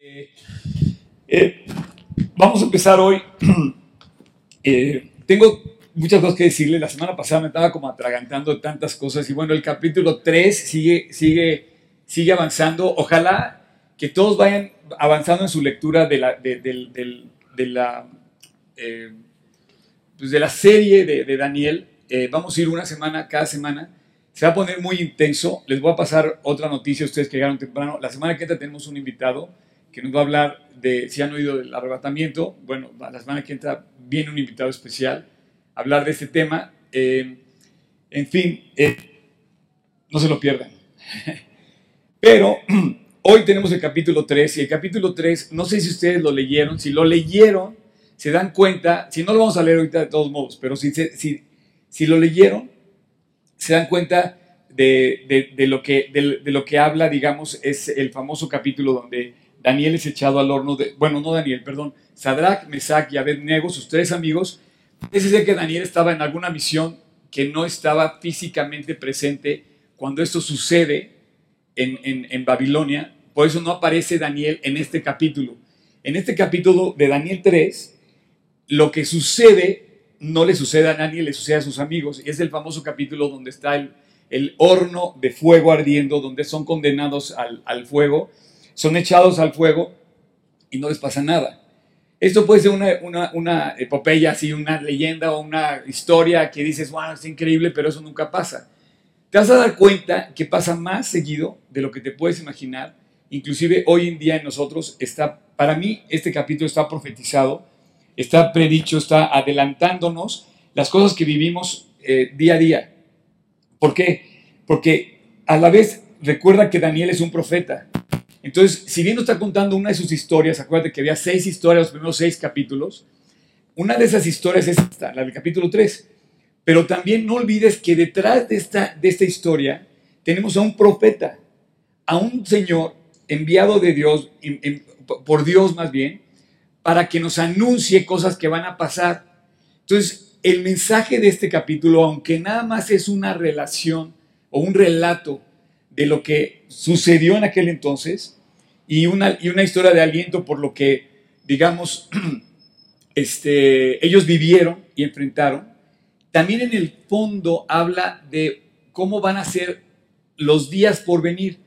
Eh, eh, vamos a empezar hoy. Eh, tengo muchas cosas que decirle. La semana pasada me estaba como atragantando tantas cosas y bueno, el capítulo 3 sigue, sigue, sigue avanzando. Ojalá que todos vayan avanzando en su lectura de la, de, la, pues de la serie de, Daniel. Vamos a ir una semana, cada semana. Se va a poner muy intenso. Les voy a pasar otra noticia a ustedes que llegaron temprano. La semana que entra tenemos un invitado que nos va a hablar de, si han oído del arrebatamiento, bueno, la semana que entra viene un invitado especial a hablar de este tema. Eh, en fin, eh, no se lo pierdan. Pero hoy tenemos el capítulo 3 y el capítulo 3, no sé si ustedes lo leyeron, si lo leyeron, se dan cuenta, si no lo vamos a leer ahorita de todos modos, pero si, si, si lo leyeron, se dan cuenta de, de- de lo que, de, de lo que habla, digamos, es el famoso capítulo donde Daniel es echado al horno, de, bueno, no Daniel, perdón, Sadrach, Mesach y Abednego, sus tres amigos. Ese es que Daniel estaba en alguna misión que no estaba físicamente presente cuando esto sucede en, en- en Babilonia. Por eso no aparece Daniel en este capítulo. En este capítulo de Daniel 3, lo que sucede no le sucede a Daniel, le sucede a sus amigos. Y es el famoso capítulo donde está el, el horno de fuego ardiendo, donde son condenados al, al fuego, son echados al fuego y no les pasa nada. Esto puede ser una, una, una epopeya, así, una leyenda o una historia que dices, wow, es increíble, pero eso nunca pasa. Te vas a dar cuenta que pasa más seguido de lo que te puedes imaginar. Inclusive hoy en día en nosotros está, para mí este capítulo está profetizado, está predicho, está adelantándonos las cosas que vivimos eh, día a día. ¿Por qué? Porque a la vez recuerda que Daniel es un profeta. Entonces, si bien nos está contando una de sus historias, acuérdate que había seis historias, los primeros seis capítulos, una de esas historias es esta, la del capítulo 3. Pero también no olvides que detrás de esta, de esta historia tenemos a un profeta, a un señor enviado de Dios, en- en- por Dios más bien, para que nos anuncie cosas que van a pasar. Entonces, el mensaje de este capítulo, aunque nada más es una relación o un relato de lo que sucedió en aquel entonces y una, y una historia de aliento por lo que, digamos, este, ellos vivieron y enfrentaron, también en el fondo habla de cómo van a ser los días por venir.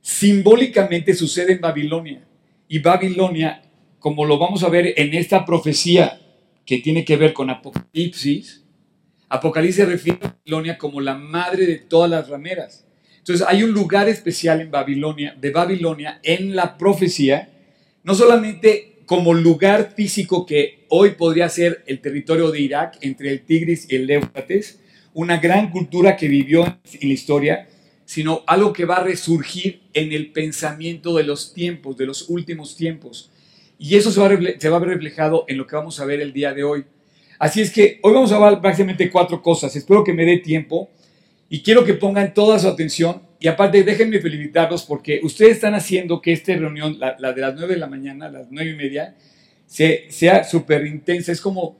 Simbólicamente sucede en Babilonia. Y Babilonia, como lo vamos a ver en esta profecía que tiene que ver con Apocalipsis, Apocalipsis refiere a Babilonia como la madre de todas las rameras. Entonces hay un lugar especial en Babilonia, de Babilonia, en la profecía, no solamente como lugar físico que hoy podría ser el territorio de Irak entre el Tigris y el Éufrates, una gran cultura que vivió en la historia, sino algo que va a resurgir en el pensamiento de los tiempos, de los últimos tiempos. Y eso se va, a ver reflejado en lo que vamos a ver el día de hoy. Así es que hoy vamos a hablar básicamente cuatro cosas. Espero que me dé tiempo y quiero que pongan toda su atención. Y aparte, déjenme felicitarlos porque ustedes están haciendo que esta reunión, la, la de las 9 de la mañana, las nueve y media, se- sea súper intensa. Es como,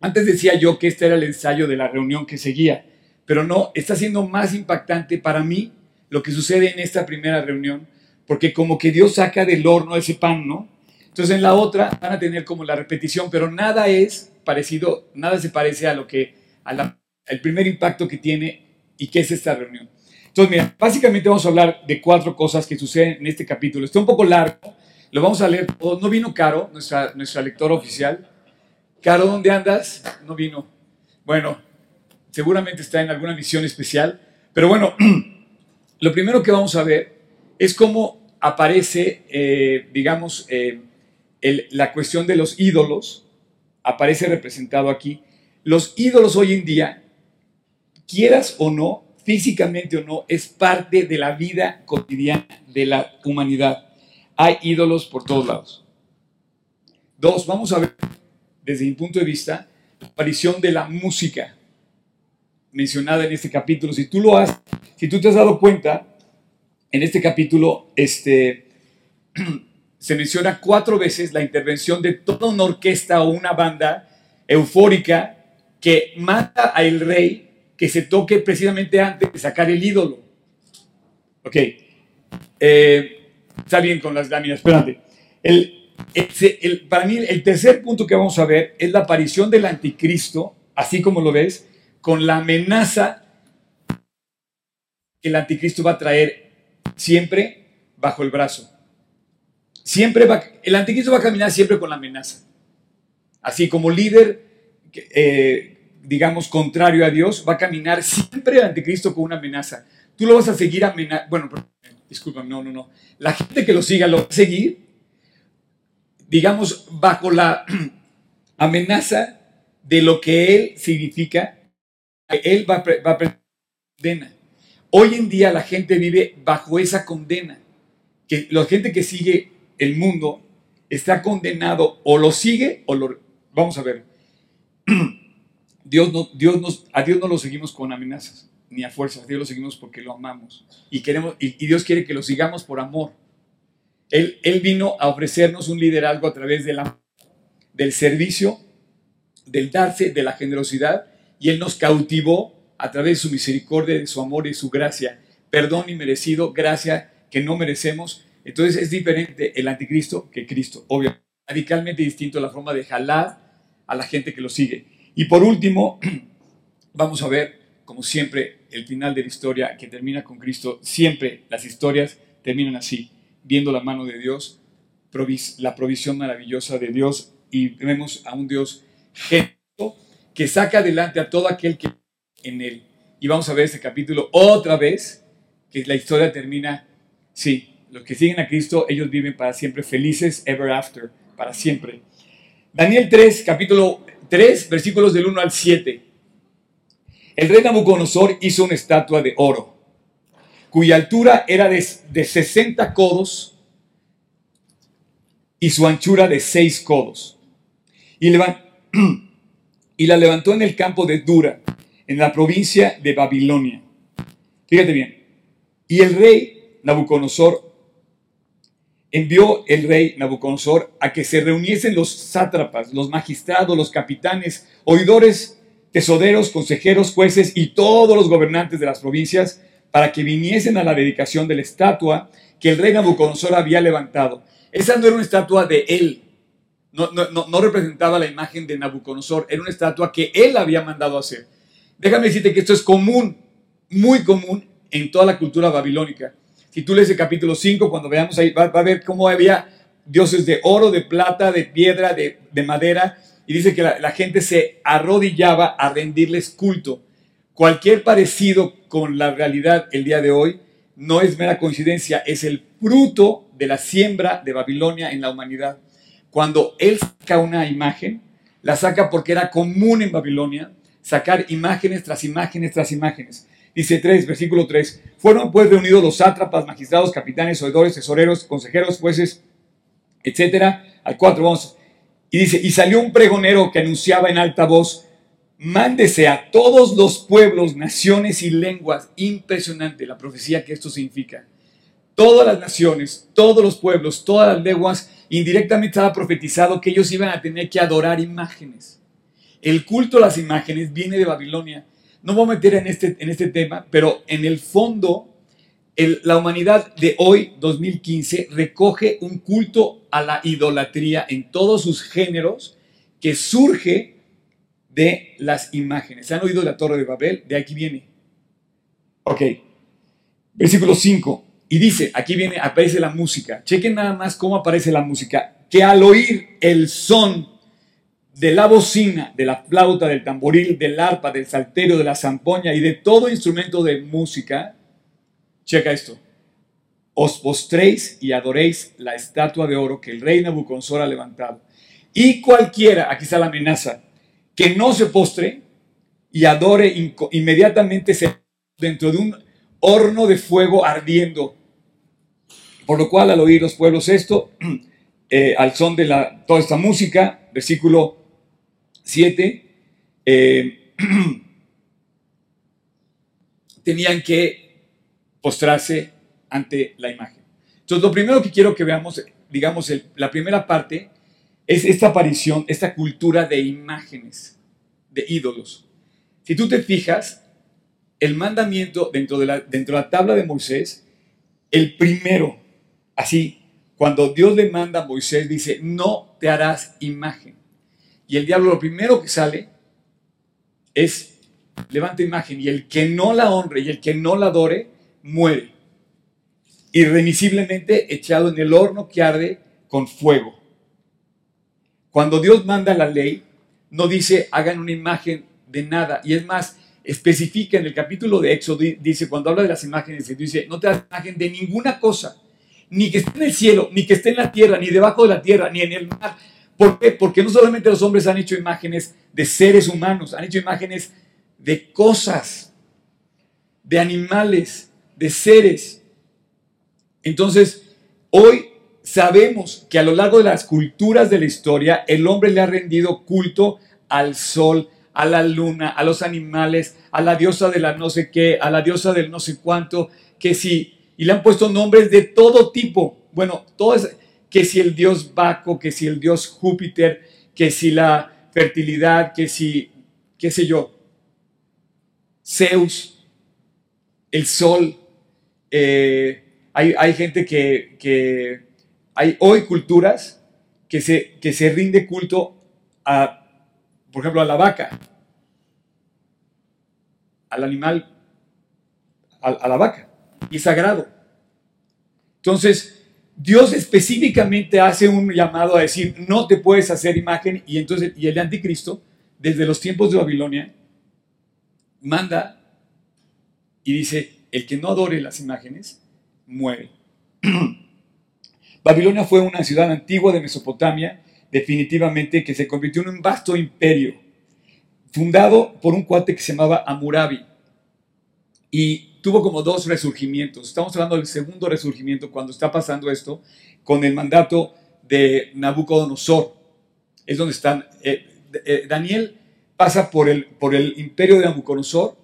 antes decía yo que este era el ensayo de la reunión que seguía, pero no, está siendo más impactante para mí lo que sucede en esta primera reunión, porque como que Dios saca del horno ese pan, ¿no? Entonces en la otra van a tener como la repetición, pero nada es parecido, nada se parece a lo que, al primer impacto que tiene y que es esta reunión. Entonces, básicamente vamos a hablar de cuatro cosas que suceden en este capítulo. Está un poco largo, lo vamos a leer todo. No vino Caro, nuestra, nuestra lectora oficial. Caro, ¿dónde andas? No vino. Bueno, seguramente está en alguna misión especial. Pero bueno, lo primero que vamos a ver es cómo aparece, eh, digamos, eh, la cuestión de los ídolos. Aparece representado aquí. Los ídolos hoy en día, quieras o no, físicamente o no, es parte de la vida cotidiana de la humanidad. Hay ídolos por todos lados. Dos, vamos a ver desde mi punto de vista la aparición de la música mencionada en este capítulo. Si tú lo has, si tú te has dado cuenta, en este capítulo este, se menciona cuatro veces la intervención de toda una orquesta o una banda eufórica que mata al rey que se toque precisamente antes de sacar el ídolo. Ok. Eh, Está bien con las láminas, espérate. El, para mí, el tercer punto que vamos a ver es la aparición del anticristo, así como lo ves, con la amenaza que el anticristo va a traer siempre bajo el brazo. Siempre va, el anticristo va a caminar siempre con la amenaza. Así como líder, eh, digamos, contrario a Dios, va a caminar siempre el anticristo con una amenaza. Tú lo vas a seguir amenazando. Bueno, disculpa, no, no, no. La gente que lo siga lo va a seguir, digamos, bajo la amenaza de lo que él significa. Él va, va a condena. Hoy en día la gente vive bajo esa condena. Que la gente que sigue el mundo está condenado o lo sigue o lo... Vamos a ver. Dios no, Dios nos, a Dios no lo seguimos con amenazas ni a fuerzas. A Dios lo seguimos porque lo amamos. Y, queremos, y, Dios quiere que lo sigamos por amor. Él, él vino a ofrecernos un liderazgo a través de la, del servicio, del darse, de la generosidad. Y Él nos cautivó a través de su misericordia, de su amor y su gracia. Perdón inmerecido, gracia que no merecemos entonces es diferente el anticristo que Cristo, obviamente. Radicalmente distinto la forma de jalar a la gente que lo sigue. Y por último, vamos a ver, como siempre, el final de la historia que termina con Cristo. Siempre las historias terminan así, viendo la mano de Dios, la provisión maravillosa de Dios y vemos a un Dios que saca adelante a todo aquel que en él. Y vamos a ver este capítulo otra vez, que la historia termina, sí, los que siguen a Cristo, ellos viven para siempre felices, ever after, para siempre. Daniel 3, capítulo 3, versículos del 1 al 7. El rey Nabucodonosor hizo una estatua de oro, cuya altura era de, de 60 codos y su anchura de 6 codos. Y, y la levantó en el campo de Dura, en la provincia de Babilonia. Fíjate bien. Y el rey Nabucodonosor envió el rey Nabucodonosor a que se reuniesen los sátrapas, los magistrados, los capitanes, oidores, tesoreros, consejeros, jueces y todos los gobernantes de las provincias para que viniesen a la dedicación de la estatua que el rey Nabucodonosor había levantado. Esa no era una estatua de él, no, no, representaba la imagen de Nabucodonosor, era una estatua que él había mandado hacer. Déjame decirte que esto es común, muy común en toda la cultura babilónica. Si tú lees el capítulo 5, cuando veamos ahí, va, a ver cómo había dioses de oro, de plata, de piedra, de, madera, y dice que la, gente se arrodillaba a rendirles culto. Cualquier parecido con la realidad el día de hoy no es mera coincidencia, es el fruto de la siembra de Babilonia en la humanidad. Cuando él saca una imagen, la saca porque era común en Babilonia sacar imágenes tras imágenes tras imágenes. Dice 3, versículo 3. Fueron pues reunidos los sátrapas, magistrados, capitanes, oidores, tesoreros, consejeros, jueces, etcétera. Al 4 vamos. Y dice, y salió un pregonero que anunciaba en alta voz, mándese a todos los pueblos, naciones y lenguas. Impresionante la profecía que esto significa. Todas las naciones, todos los pueblos, todas las lenguas, indirectamente estaba profetizado que ellos iban a tener que adorar imágenes. El culto a las imágenes viene de Babilonia no voy a meter en este, en este tema, pero en el fondo, la humanidad de hoy, 2015, recoge un culto a la idolatría en todos sus géneros que surge de las imágenes. ¿Se han oído la Torre de Babel? De aquí viene. Ok. Versículo 5. Y dice, aquí viene, aparece la música. Chequen nada más cómo aparece la música. Que al oír el son de la bocina, de la flauta, del tamboril, del arpa, del salterio, de la zampoña y de todo instrumento de música, checa esto, os postréis y adoréis la estatua de oro que el rey Nabucodonosor ha levantado. Y cualquiera, aquí está la amenaza, que no se postre y adore inmediatamente se dentro de un horno de fuego ardiendo. Por lo cual al oír los pueblos esto, eh, al son de la, toda esta música, versículo 7, eh, tenían que postrarse ante la imagen. Entonces, lo primero que quiero que veamos, digamos, la primera parte, es esta aparición, esta cultura de imágenes, de ídolos. Si tú te fijas, el mandamiento dentro de la, dentro de la tabla de Moisés, el primero, Así, cuando Dios le manda a Moisés, dice, no te harás imagen. Y el diablo lo primero que sale es, levanta imagen, y el que no la honre y el que no la adore, muere. Irremisiblemente echado en el horno que arde con fuego. Cuando Dios manda la ley, no dice hagan una imagen de nada. Y es más, especifica en el capítulo de Éxodo, dice, cuando habla de las imágenes, dice, no te hagas imagen de ninguna cosa, ni que esté en el cielo, ni que esté en la tierra, ni debajo de la tierra, ni en el mar. ¿Por qué? Porque no solamente los hombres han hecho imágenes de seres humanos, han hecho imágenes de cosas, de animales, de seres. Entonces, hoy sabemos que a lo largo de las culturas de la historia, el hombre le ha rendido culto al sol, a la luna, a los animales, a la diosa de la no sé qué, a la diosa del no sé cuánto, que si, y le han puesto nombres de todo tipo. Bueno, todo que si el dios Baco, que si el dios Júpiter, que si la fertilidad, que si, qué sé yo, Zeus, el sol. Eh, hay, hay, gente que, que hay hoy culturas que se, que se rinde culto a, por ejemplo, a la vaca, al animal, a, la vaca, y sagrado. Entonces, Dios específicamente hace un llamado a decir, no te puedes hacer imagen, y entonces, y el anticristo, desde los tiempos de Babilonia, manda y dice, el que no adore las imágenes, muere. Babilonia fue una ciudad antigua de Mesopotamia, definitivamente, que se convirtió en un vasto imperio, fundado por un cuate que se llamaba Amurabi. Y tuvo como dos resurgimientos. Estamos hablando del segundo resurgimiento cuando está pasando esto con el mandato de Nabucodonosor. Es donde están. Eh, eh, Daniel pasa por el, por el imperio de Nabucodonosor,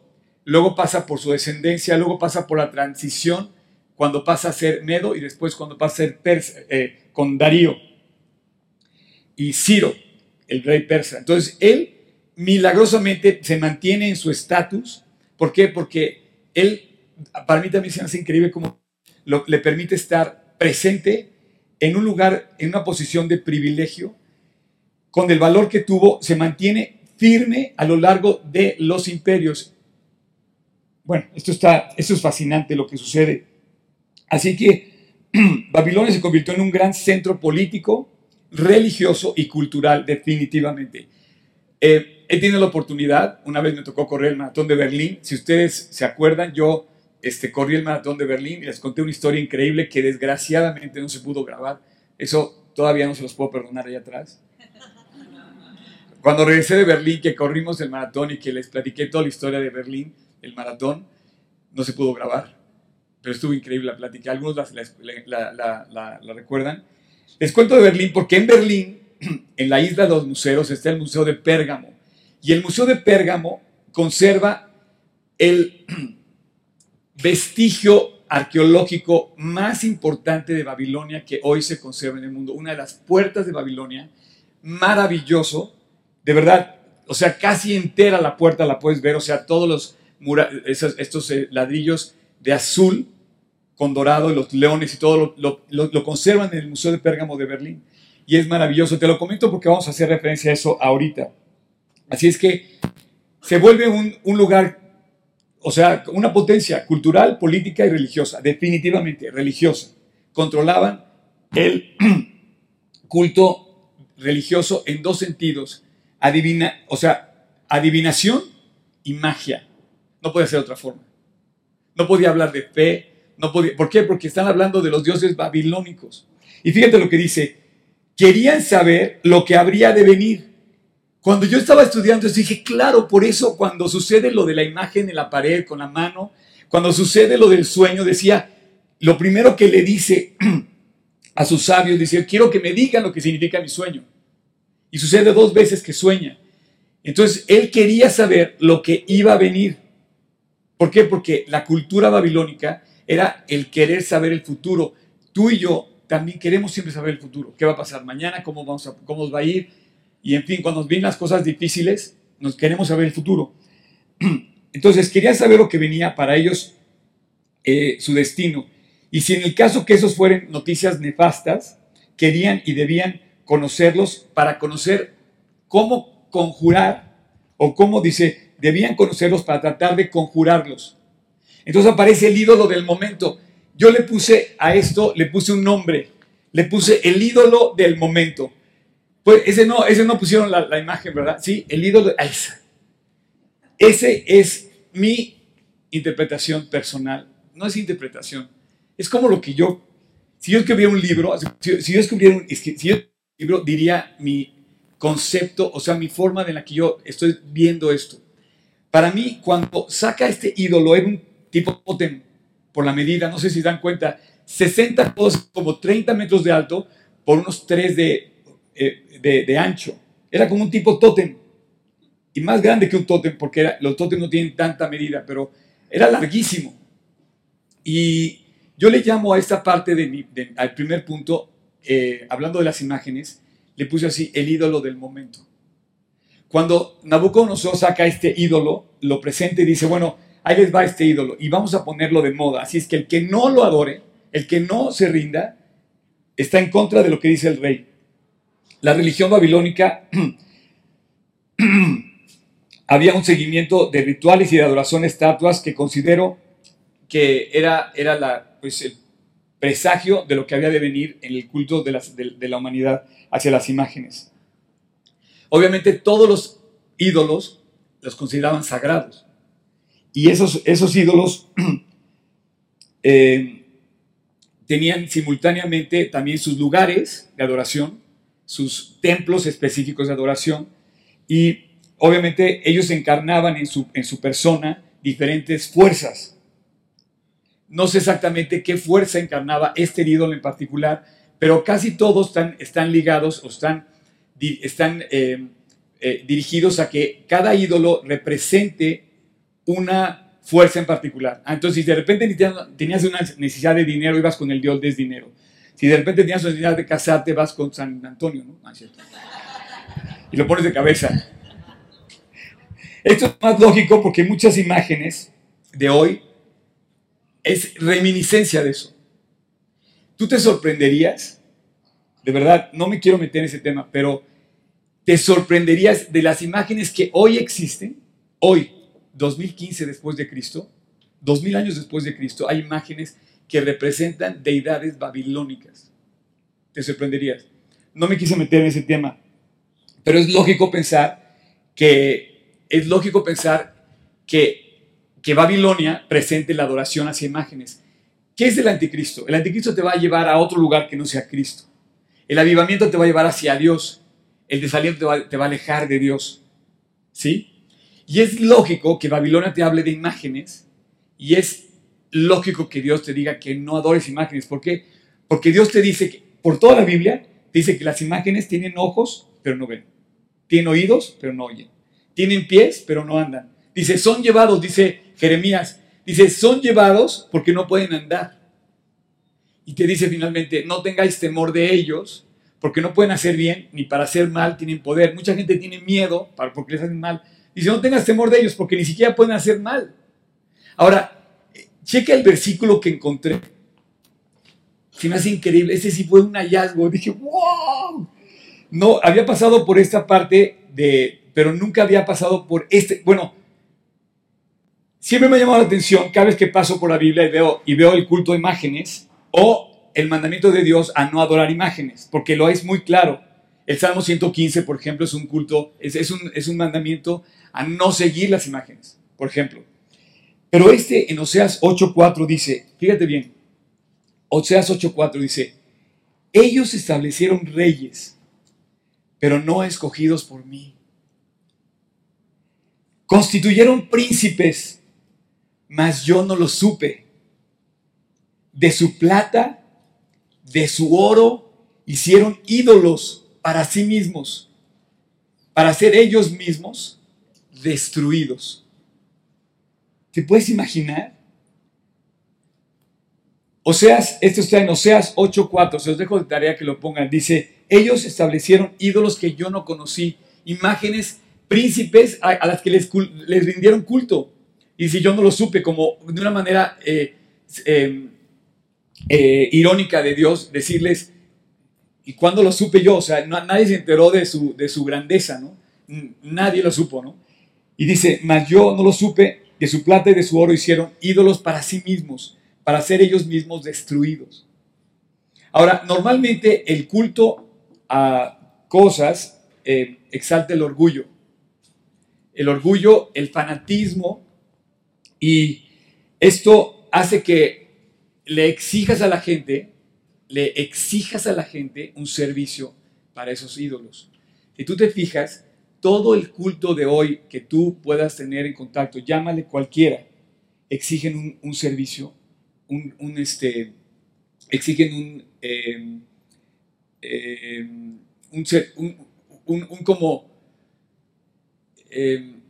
luego pasa por su descendencia, luego pasa por la transición cuando pasa a ser Medo y después cuando pasa a ser persa, eh, con Darío y Ciro, el rey persa. Entonces, él milagrosamente se mantiene en su estatus. ¿Por qué? Porque él, para mí también se me hace increíble cómo le permite estar presente en un lugar, en una posición de privilegio, con el valor que tuvo, se mantiene firme a lo largo de los imperios. Bueno, esto, está, esto es fascinante lo que sucede Así que Babilonia se convirtió en un gran centro político, religioso y cultural, definitivamente. Eh, he tenido la oportunidad, una vez me tocó correr el maratón de Berlín. Si ustedes se acuerdan, yo este, corrí el maratón de Berlín y les conté una historia increíble que desgraciadamente no se pudo grabar. Eso todavía no se los puedo perdonar allá atrás. Cuando regresé de Berlín, que corrimos el maratón y que les platiqué toda la historia de Berlín, el maratón, no se pudo grabar pero estuvo increíble la plática. Algunos la, recuerdan. Les cuento de Berlín porque en Berlín, en la isla de los museos, está el Museo de Pérgamo. Y el Museo de Pérgamo conserva el vestigio arqueológico más importante de Babilonia que hoy se conserva en el mundo. Una de las puertas de Babilonia, maravilloso, de verdad, o sea, casi entera la puerta la puedes ver, o sea, todos los estos eh, ladrillos de azul con dorado, los leones y todo lo, conservan en el Museo de Pérgamo de Berlín. Y es maravilloso. Te lo comento porque vamos a hacer referencia a eso ahorita. Así es que se vuelve un lugar, o sea, una potencia cultural, política y religiosa, definitivamente religiosa. Controlaban el culto religioso en dos sentidos. Adivina, o sea, adivinación y magia. No puede ser de otra forma. No podía hablar de fe, no podía. ¿Por qué? Porque están hablando de los dioses babilónicos. Y fíjate lo que dice. Querían saber lo que habría de venir. Cuando yo estaba estudiando, dije, claro, por eso cuando sucede lo de la imagen en la pared con la mano, cuando sucede lo del sueño, decía, lo primero que le dice a sus sabios, dice, quiero que me digan lo que significa mi sueño. Y sucede dos veces que sueña. Entonces, él quería saber lo que iba a venir. ¿Por qué? Porque la cultura babilónica era el querer saber el futuro. Tú y yo también queremos siempre saber el futuro. ¿Qué va a pasar mañana? ¿Cómo, vamos a, cómo nos va a ir? Y en fin, cuando nos vienen las cosas difíciles, nos queremos saber el futuro. Entonces, querían saber lo que venía para ellos, eh, su destino. Y si en el caso que esos fueran noticias nefastas, querían y debían conocerlos para conocer cómo conjurar, o cómo dice, debían conocerlos para tratar de conjurarlos. Entonces aparece el ídolo del momento. Yo le puse a esto, le puse un nombre, le puse el ídolo del momento. Pues ese no, ese no pusieron la, imagen, ¿verdad? Sí, el ídolo, ese. Ese es mi interpretación personal. No es interpretación, es como lo que yo, si yo escribiera un libro, si, yo escribiera un, si yo un libro, diría mi concepto, o sea, mi forma de la que yo estoy viendo esto. Para mí, cuando saca este ídolo, era un tipo totem, por la medida, no sé si dan cuenta, 60 como 30 metros de alto por unos 3 de, eh, de, ancho. Era como un tipo tótem. Y más grande que un tótem, porque los tótems no tienen tanta medida, pero era larguísimo. Y yo le llamo a esta parte de, al primer punto, eh, hablando de las imágenes, le puse así, el ídolo del momento. Cuando Nabucodonosor saca este ídolo, lo presenta y dice, bueno, ahí les va este ídolo y vamos a ponerlo de moda. Así es que el que no lo adore, el que no se rinda, está en contra de lo que dice el rey. La religión babilónica había un seguimiento de rituales y de adoración a estatuas que considero que era, era la, pues, el presagio de lo que había de venir en el culto de, de la humanidad hacia las imágenes. Obviamente todos los ídolos los consideraban sagrados. Y esos, esos ídolos eh, tenían simultáneamente también sus lugares de adoración, sus templos específicos de adoración, y obviamente ellos encarnaban en su, en su persona diferentes fuerzas. No sé exactamente qué fuerza encarnaba este ídolo en particular, pero casi todos están, están ligados o están, están eh, eh, dirigidos a que cada ídolo represente una fuerza en particular. Ah, entonces, si de repente tenías una necesidad de dinero, ibas con el dios del dinero. Si de repente tenías una necesidad de casarte, vas con San Antonio, ¿no? Ah, y lo pones de cabeza. Esto es más lógico porque muchas imágenes de hoy es reminiscencia de eso. Tú te sorprenderías, de verdad, no me quiero meter en ese tema, pero te sorprenderías de las imágenes que hoy existen, hoy, 2015 después de Cristo, 2000 años después de Cristo, hay imágenes que representan deidades babilónicas. Te sorprenderías. No me quise meter en ese tema, pero es lógico pensar que es lógico pensar que, que Babilonia presente la adoración hacia imágenes. ¿Qué es el anticristo? El anticristo te va a llevar a otro lugar que no sea Cristo. El avivamiento te va a llevar hacia Dios. El desaliento te va, te va a alejar de Dios. ¿Sí? Y es lógico que Babilonia te hable de imágenes y es lógico que Dios te diga que no adores imágenes. ¿Por qué? Porque Dios te dice que, por toda la Biblia, dice que las imágenes tienen ojos, pero no ven. Tienen oídos, pero no oyen. Tienen pies, pero no andan. Dice, son llevados, dice Jeremías, dice, son llevados porque no pueden andar. Y te dice finalmente, no tengáis temor de ellos, porque no pueden hacer bien, ni para hacer mal tienen poder. Mucha gente tiene miedo porque les hacen mal, Dice, no tengas temor de ellos porque ni siquiera pueden hacer mal. Ahora, checa el versículo que encontré. Se me hace increíble. Ese sí fue un hallazgo. Dije, wow. No, había pasado por esta parte de, pero nunca había pasado por este. Bueno, siempre me ha llamado la atención cada vez que paso por la Biblia y veo, y veo el culto de imágenes o el mandamiento de Dios a no adorar imágenes, porque lo es muy claro. El Salmo 115, por ejemplo, es un culto, es, un, es un mandamiento a no seguir las imágenes, por ejemplo. Pero este en Oseas 8.4 dice, fíjate bien, Oseas 8.4 dice, ellos establecieron reyes, pero no escogidos por mí. Constituyeron príncipes, mas yo no lo supe. De su plata, de su oro, hicieron ídolos para sí mismos, para ser ellos mismos destruidos. ¿Te puedes imaginar? Oseas, esto está en Oseas 8:4, se los dejo de tarea que lo pongan. Dice, ellos establecieron ídolos que yo no conocí, imágenes, príncipes a, las que les, les, rindieron culto. Y si yo no lo supe, como de una manera eh, em, eh, irónica de Dios decirles, ¿y cuándo lo supe yo? O sea, nadie se enteró de su, de su grandeza, ¿no? Nadie lo supo, ¿no? Y dice, mas yo no lo supe, que su plata y de su oro hicieron ídolos para sí mismos, para ser ellos mismos destruidos. Ahora, normalmente el culto a cosas eh, exalta el orgullo. El orgullo, el fanatismo, y esto hace que le exijas a la gente, le exijas a la gente un servicio para esos ídolos. Si tú te fijas, todo el culto de hoy que tú puedas tener en contacto, llámale cualquiera, exigen un, servicio, un, este, exigen un, em, em, un, como, em,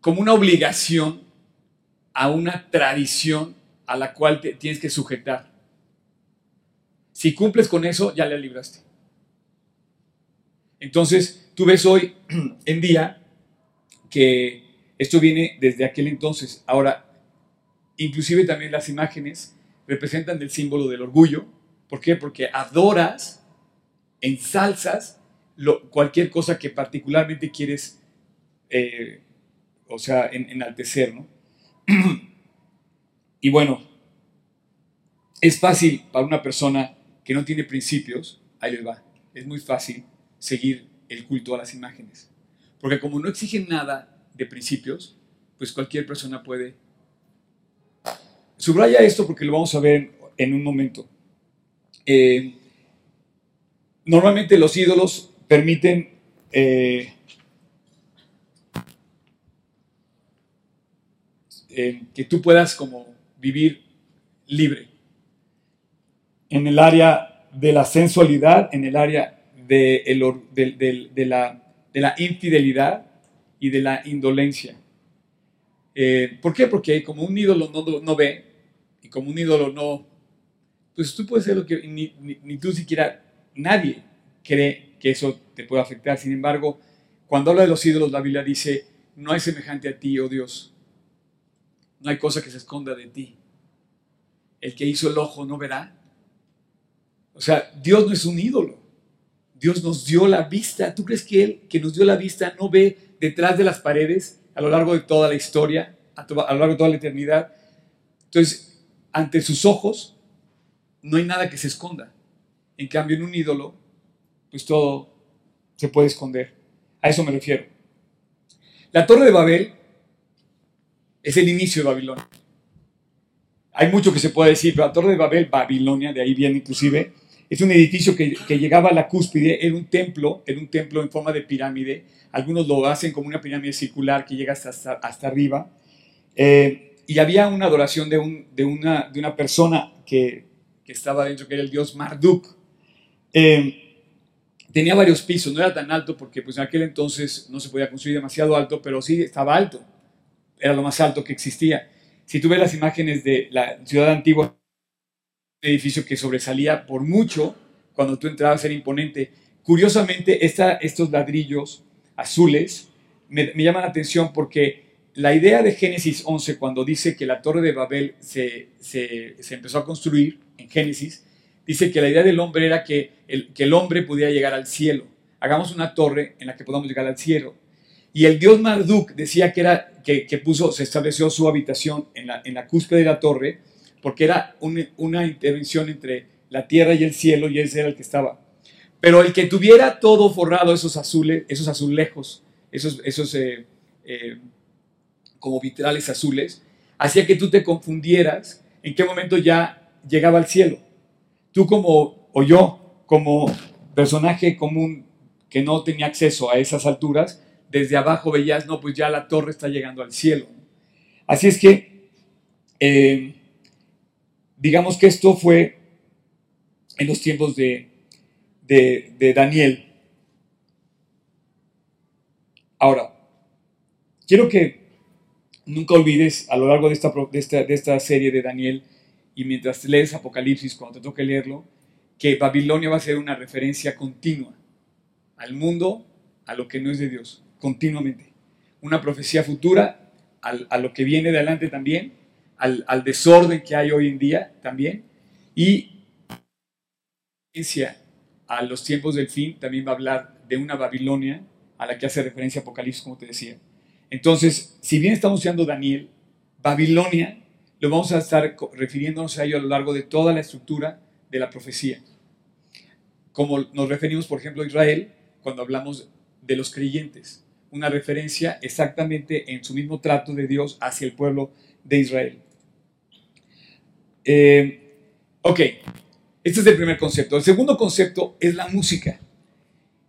como una obligación a una tradición a la cual te tienes que sujetar. Si cumples con eso, ya le libraste. Entonces, tú ves hoy en día que esto viene desde aquel entonces. Ahora, inclusive también las imágenes representan el símbolo del orgullo. ¿Por qué? Porque adoras, ensalzas cualquier cosa que particularmente quieres, eh, o sea, enaltecer, ¿no? y bueno, es fácil para una persona que no tiene principios, ahí les va, es muy fácil seguir el culto a las imágenes. Porque como no exigen nada de principios, pues cualquier persona puede. Subraya esto porque lo vamos a ver en un momento. Eh, normalmente los ídolos permiten eh, eh, que tú puedas como vivir libre. En el área de la sensualidad, en el área de, la, de la infidelidad y de la indolencia. Eh, ¿Por qué? Porque como un ídolo no, no, ve y como un ídolo no, pues tú puedes ser lo que ni, ni, tú siquiera, nadie cree que eso te pueda afectar. Sin embargo, cuando habla de los ídolos, la Biblia dice, no hay semejante a ti, oh Dios. No hay cosa que se esconda de ti. El que hizo el ojo no verá. O sea, Dios no es un ídolo. Dios nos dio la vista. ¿Tú crees que Él, que nos dio la vista, no ve detrás de las paredes a lo largo de toda la historia, a, lo largo de toda la eternidad? Entonces, ante sus ojos, no hay nada que se esconda. En cambio, en un ídolo, pues todo se puede esconder. A eso me refiero. La Torre de Babel es el inicio de Babilonia. Hay mucho que se puede decir, pero la Torre de Babel, Babilonia, de ahí viene inclusive, es un edificio que, llegaba a la cúspide, era un templo, era un templo en forma de pirámide. Algunos lo hacen como una pirámide circular que llega hasta, hasta, arriba. Eh, y había una adoración de, un, de, una, de una persona que, que, estaba dentro, que era el dios Marduk. Eh, tenía varios pisos, no era tan alto porque pues en aquel entonces no se podía construir demasiado alto, pero sí estaba alto. Era lo más alto que existía. Si tú ves las imágenes de la ciudad antigua, edificio que sobresalía por mucho cuando tú entrabas, era imponente. Curiosamente, esta, estos ladrillos azules me, llaman la atención porque la idea de Génesis 11, cuando dice que la torre de Babel se, se, se, empezó a construir en Génesis, dice que la idea del hombre era que el, que el hombre pudiera llegar al cielo. Hagamos una torre en la que podamos llegar al cielo. Y el dios Marduk decía que, era, que, que puso, se estableció su habitación en la, en la cúspide de la torre porque era una intervención entre la tierra y el cielo y ese era el que estaba. Pero el que tuviera todo forrado, esos azules, esos azulejos, esos, esos eh, eh, como vitrales azules, hacía que tú te confundieras en qué momento ya llegaba al cielo. Tú como, o yo, como personaje común que no tenía acceso a esas alturas, desde abajo veías, no, pues ya la torre está llegando al cielo. Así es que eh, digamos que esto fue en los tiempos de, de, Daniel. Ahora, quiero que nunca olvides a lo largo de esta, de esta, de esta serie de Daniel y mientras lees Apocalipsis, cuando te toque leerlo, que Babilonia va a ser una referencia continua al mundo, a lo que no es de Dios, continuamente. Una profecía futura, a lo que viene de adelante también, al, desorden que hay hoy en día también. Y a los tiempos del fin también va a hablar de una Babilonia a la que hace referencia Apocalipsis, como te decía. Entonces, si bien estamos usando Daniel, Babilonia lo vamos a estar refiriéndonos a ello a lo largo de toda la estructura de la profecía. Como nos referimos, por ejemplo, a Israel cuando hablamos de los creyentes. Una referencia exactamente en su mismo trato de Dios hacia el pueblo de Israel. Eh, ok, este es el primer concepto. El segundo concepto es la música.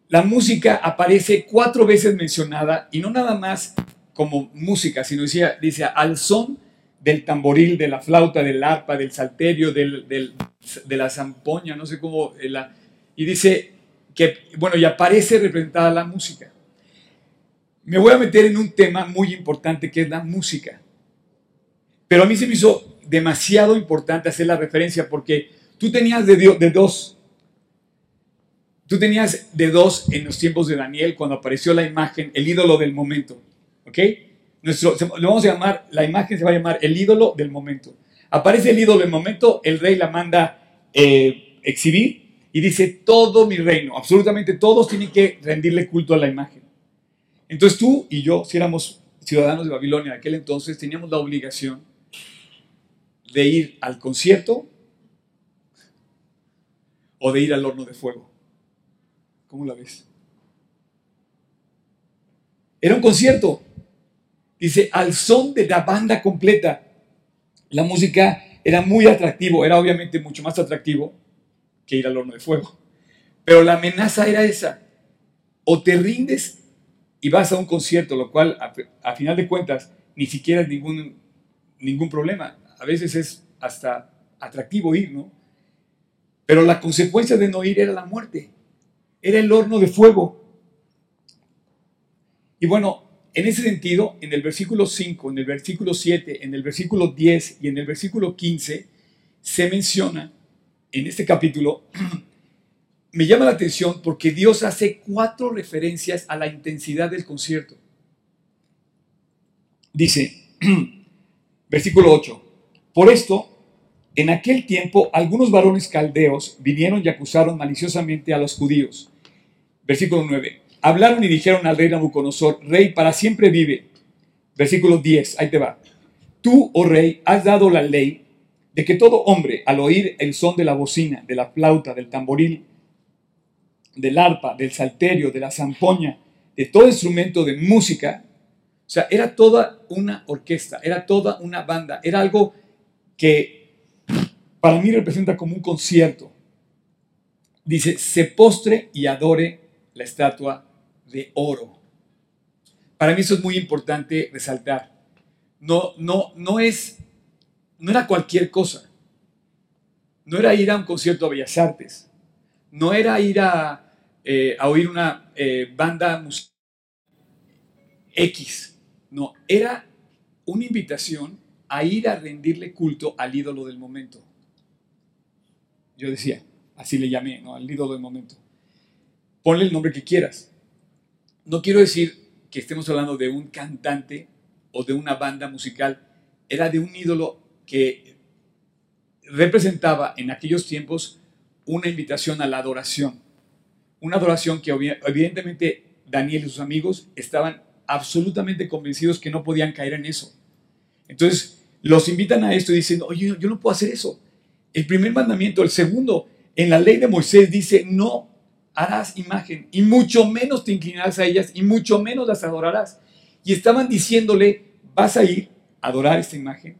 La música aparece cuatro veces mencionada y no nada más como música, sino dice, dice al son del tamboril, de la flauta, del arpa, del salterio, del, de la zampoña, no sé cómo, eh, la, y dice que, bueno, y aparece representada la música. Me voy a meter en un tema muy importante que es la música. Pero a mí se me hizo demasiado importante hacer la referencia porque tú tenías de, dos. Tú tenías de dos en los tiempos de Daniel cuando apareció la imagen, el ídolo del momento. ¿Ok? Nuestro, lo vamos a llamar, la imagen se va a llamar el ídolo del momento. Aparece el ídolo del momento, el rey la manda eh, exhibir y dice, todo mi reino, absolutamente todos tienen que rendirle culto a la imagen. Entonces tú y yo, si éramos ciudadanos de Babilonia en aquel entonces, teníamos la obligación de ir al concierto o de ir al horno de fuego. ¿Cómo la ves? Era un concierto. Dice, al son de la banda completa. La música era muy atractivo, era obviamente mucho más atractivo que ir al horno de fuego. Pero la amenaza era esa. O te rindes y vas a un concierto, lo cual a, final de cuentas ni siquiera es ningún, ningún problema. A veces es hasta atractivo ir, ¿no? Pero la consecuencia de no ir era la muerte. Era el horno de fuego. Y bueno, en ese sentido, en el versículo 5, en el versículo 7, en el versículo 10 y en el versículo 15, se menciona en este capítulo, me llama la atención porque Dios hace cuatro referencias a la intensidad del concierto. Dice, versículo 8, por esto, en aquel tiempo algunos varones caldeos vinieron y acusaron maliciosamente a los judíos. Versículo 9, hablaron y dijeron al rey Nabucodonosor, rey para siempre vive. Versículo 10, ahí te va. Tú, oh rey, has dado la ley de que todo hombre, al oír el son de la bocina, de la flauta, del tamboril, del arpa, del salterio, de la zampoña, de todo instrumento de música, o sea, era toda una orquesta, era toda una banda, era algo que para mí representa como un concierto. Dice, se postre y adore la estatua de oro. Para mí eso es muy importante resaltar. No, no, no es, no era cualquier cosa. No era ir a un concierto a Bellas Artes. No era ir a, eh, a oír una eh, banda musical X. No, era una invitación a ir a rendirle culto al ídolo del momento. Yo decía, así le llamé, ¿no? Al ídolo del momento. Ponle el nombre que quieras. No quiero decir que estemos hablando de un cantante o de una banda musical. Era de un ídolo que representaba en aquellos tiempos una invitación a la adoración. Una adoración que evidentemente Daniel y sus amigos estaban absolutamente convencidos que no podían caer en eso. Entonces los invitan a esto y dicen, oye, yo no puedo hacer eso. El primer mandamiento, el segundo, en la ley de Moisés dice, no harás imagen y mucho menos te inclinarás a ellas y mucho menos las adorarás. Y estaban diciéndole, vas a ir a adorar esta imagen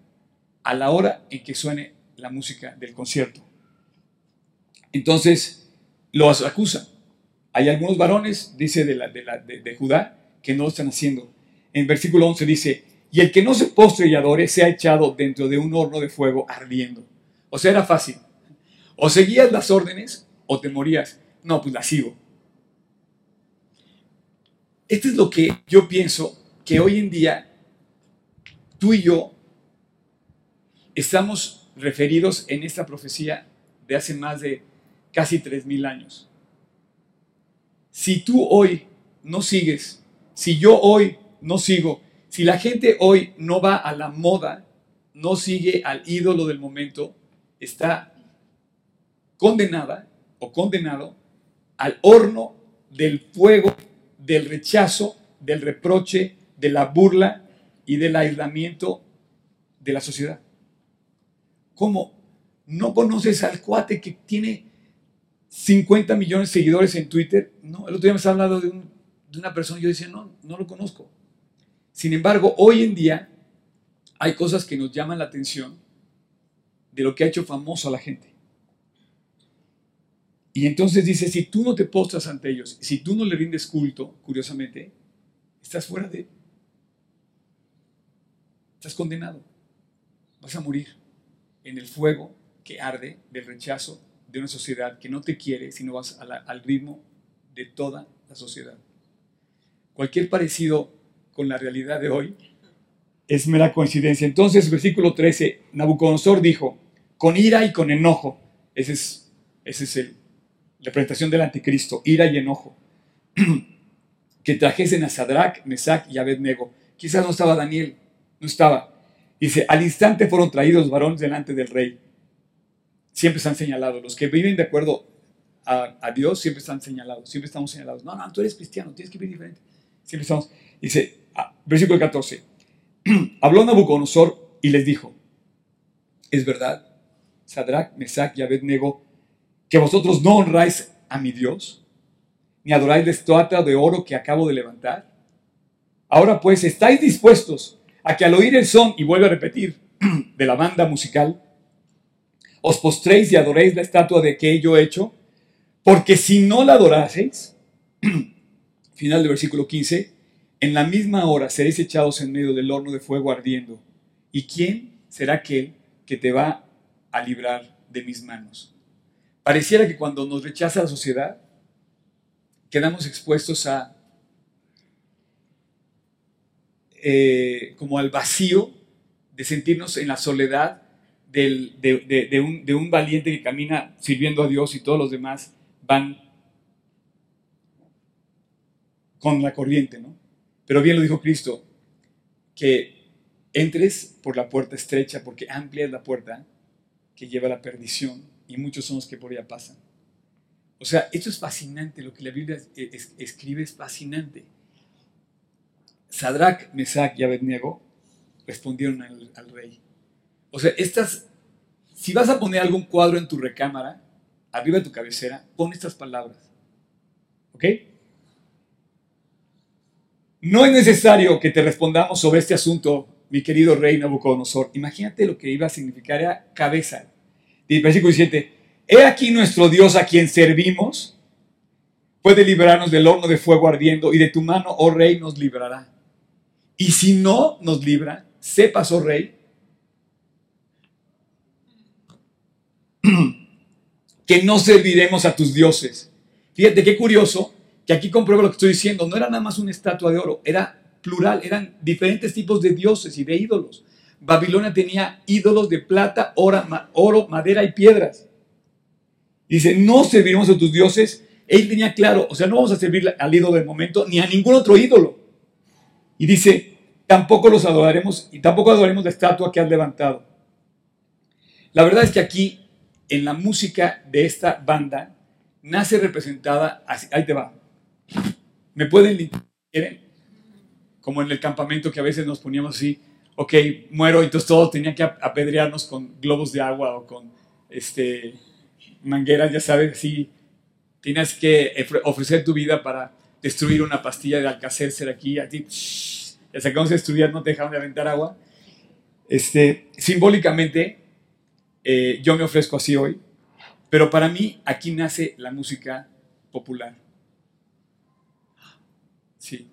a la hora en que suene la música del concierto. Entonces los acusan. Hay algunos varones, dice de, de Judá, que no lo están haciendo. En versículo 11 dice, y el que no se postre y adore se ha echado dentro de un horno de fuego ardiendo. O sea, era fácil. O seguías las órdenes o te morías. No, pues las sigo. Esto es lo que yo pienso que hoy en día tú y yo estamos referidos en esta profecía de hace más de casi 3.000 años. Si tú hoy no sigues, si yo hoy no sigo, si la gente hoy no va a la moda, no sigue al ídolo del momento, está condenada o condenado al horno del fuego, del rechazo, del reproche, de la burla y del aislamiento de la sociedad. ¿Cómo? ¿No conoces al cuate que tiene 50 millones de seguidores en Twitter? No, el otro día me estaba hablando de, una persona y yo decía, no, no lo conozco. Sin embargo, hoy en día hay cosas que nos llaman la atención de lo que ha hecho famoso a la gente. Y entonces dice, si tú no te postras ante ellos, si tú no le rindes culto, curiosamente, estás fuera de... Estás condenado. Vas a morir en el fuego que arde del rechazo de una sociedad que no te quiere, sino vas al ritmo de toda la sociedad. Cualquier parecido con la realidad de hoy es mera coincidencia. Entonces, versículo 13, Nabucodonosor dijo, con ira y con enojo, ese es, ese es el, la presentación del anticristo, ira y enojo, que trajesen a Sadrach, Mesach y Abednego. Quizás no estaba Daniel, no estaba. Dice, al instante fueron traídos varones delante del rey. Siempre están señalados. Los que viven de acuerdo a, a, Dios siempre están señalados. Siempre estamos señalados. No, no, tú eres cristiano, tienes que vivir diferente. Siempre estamos. Dice, versículo 14. Habló Nabucodonosor y les dijo, es verdad, Sadrach, Mesach y Abednego, que vosotros no honráis a mi Dios, ni adoráis la estatua de oro que acabo de levantar. Ahora pues, ¿estáis dispuestos a que al oír el son, y vuelvo a repetir, de la banda musical, os postréis y adoréis la estatua de que yo he hecho? Porque si no la adoraseis, final del versículo 15, en la misma hora seréis echados en medio del horno de fuego ardiendo. ¿Y quién será aquel que te va a librar de mis manos? Pareciera que cuando nos rechaza la sociedad, quedamos expuestos a eh, como al vacío de sentirnos en la soledad de, un, de un valiente que camina sirviendo a Dios y todos los demás van con la corriente, ¿no? Pero bien lo dijo Cristo, que entres por la puerta estrecha, porque amplia es la puerta que lleva a la perdición, y muchos son los que por ella pasan. O sea, esto es fascinante, lo que la Biblia escribe es fascinante. Sadrach, Mesach y Abednego respondieron al, al, rey. O sea, estas, si vas a poner algún cuadro en tu recámara, arriba de tu cabecera, pon estas palabras. ¿Ok? No es necesario que te respondamos sobre este asunto, mi querido rey Nabucodonosor. Imagínate lo que iba a significar era cabeza. Y versículo 17, he aquí nuestro Dios a quien servimos, puede librarnos del horno de fuego ardiendo y de tu mano, oh rey, nos librará. Y si no nos libra, sepas, oh rey, que no serviremos a tus dioses. Fíjate qué curioso que aquí comprueba lo que estoy diciendo, no era nada más una estatua de oro, era plural, eran diferentes tipos de dioses y de ídolos. Babilonia tenía ídolos de plata, oro, madera y piedras. Dice, no serviremos a tus dioses. Él tenía claro, o sea, no vamos a servir al ídolo del momento ni a ningún otro ídolo. Y dice, tampoco los adoraremos y tampoco adoraremos la estatua que has levantado. La verdad es que aquí, en la música de esta banda, nace representada, así, ahí te va, ¿Me pueden limpiar? Como en el campamento que a veces nos poníamos así, ok, muero, entonces todos tenían que apedrearnos con globos de agua o con este, mangueras, ya sabes, así. Tienes que ofrecer tu vida para destruir una pastilla de Alcacer aquí, a ti, ya sacamos de estudiar, no te dejaron de aventar agua. Este, simbólicamente, eh, yo me ofrezco así hoy, pero para mí aquí nace la música popular. Sí.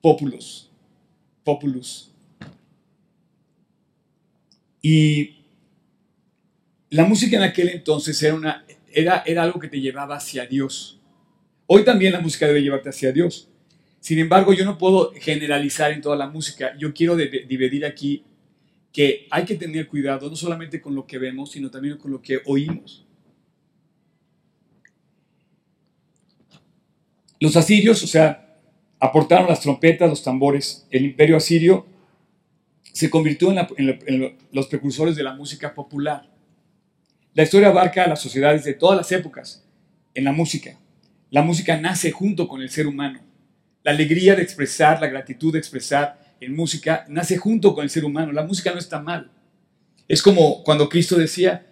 Populus. Populus. Y la música en aquel entonces era, una, era, era algo que te llevaba hacia Dios. Hoy también la música debe llevarte hacia Dios. Sin embargo, yo no puedo generalizar en toda la música. Yo quiero dividir aquí que hay que tener cuidado no solamente con lo que vemos, sino también con lo que oímos. Los asirios, o sea, aportaron las trompetas, los tambores. El imperio asirio se convirtió en, los precursores de la música popular. La historia abarca a las sociedades de todas las épocas en la música. La música nace junto con el ser humano. La alegría de expresar, la gratitud de expresar en música nace junto con el ser humano. La música no está mal. Es como cuando Cristo decía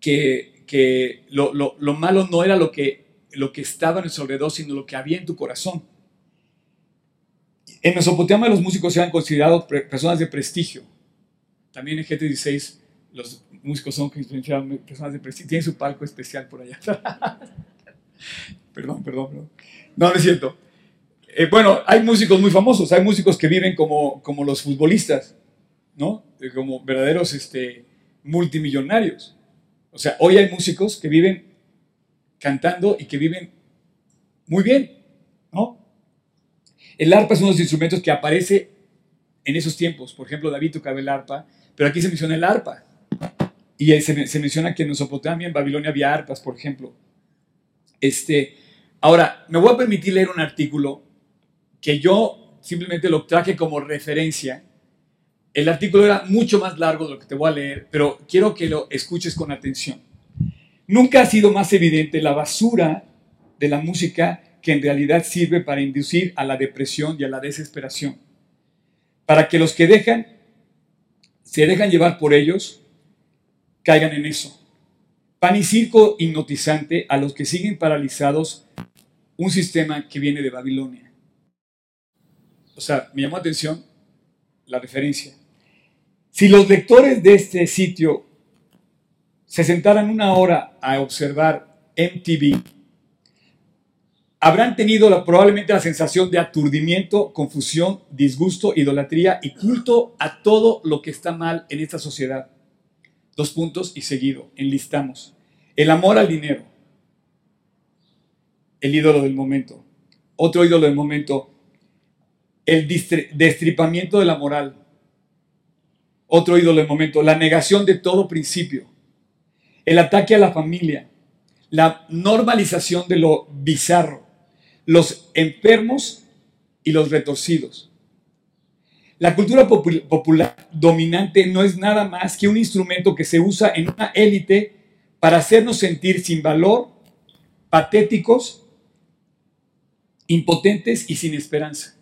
que, que lo, lo, malo no era lo que, lo que estaba en nuestro alrededor, sino lo que había en tu corazón. En Mesopotamia los músicos eran considerados personas de prestigio. También en GT16 los músicos son personas de prestigio. Tienen su palco especial por allá. perdón, perdón, perdón. No, no es cierto. Eh, bueno, hay músicos muy famosos. Hay músicos que viven como, como los futbolistas, ¿no? Como verdaderos este, multimillonarios. O sea, hoy hay músicos que viven cantando y que viven muy bien, ¿no? El arpa es uno de los instrumentos que aparece en esos tiempos. Por ejemplo, David tocaba el arpa, pero aquí se menciona el arpa. Y se, se menciona que en Mesopotamia, en Babilonia, había arpas, por ejemplo. Este, ahora, me voy a permitir leer un artículo que yo simplemente lo traje como referencia. El artículo era mucho más largo de lo que te voy a leer, pero quiero que lo escuches con atención. Nunca ha sido más evidente la basura de la música que en realidad sirve para inducir a la depresión y a la desesperación. Para que los que dejan, se dejan llevar por ellos, caigan en eso. Pan y circo hipnotizante a los que siguen paralizados un sistema que viene de Babilonia. O sea, me llamó la atención la referencia. Si los lectores de este sitio se sentaran una hora a observar MTV, habrán tenido probablemente la sensación de aturdimiento, confusión, disgusto, idolatría y culto a todo lo que está mal en esta sociedad. Dos puntos y seguido, enlistamos. El amor al dinero, el ídolo del momento. Otro ídolo del momento, el destripamiento de la moral. Otro ídolo del momento, la negación de todo principio. El ataque a la familia. La normalización de lo bizarro los enfermos y los retorcidos. La cultura popular dominante no es nada más que un instrumento que se usa en una élite para hacernos sentir sin valor, patéticos, impotentes y sin esperanza.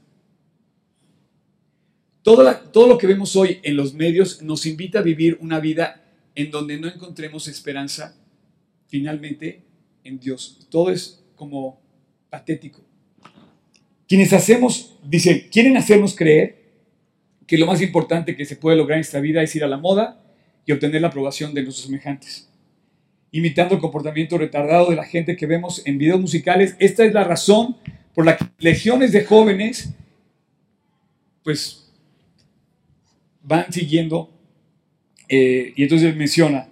Todo, todo, lo que vemos hoy en los medios nos invita a vivir una vida en donde no encontremos esperanza finalmente en Dios. Todo es como patético. Quienes hacemos, dice, quieren hacernos creer que lo más importante que se puede lograr en esta vida es ir a la moda y obtener la aprobación de nuestros semejantes. Imitando el comportamiento retardado de la gente que vemos en videos musicales, esta es la razón por la que legiones de jóvenes, pues, van siguiendo, eh, y entonces menciona,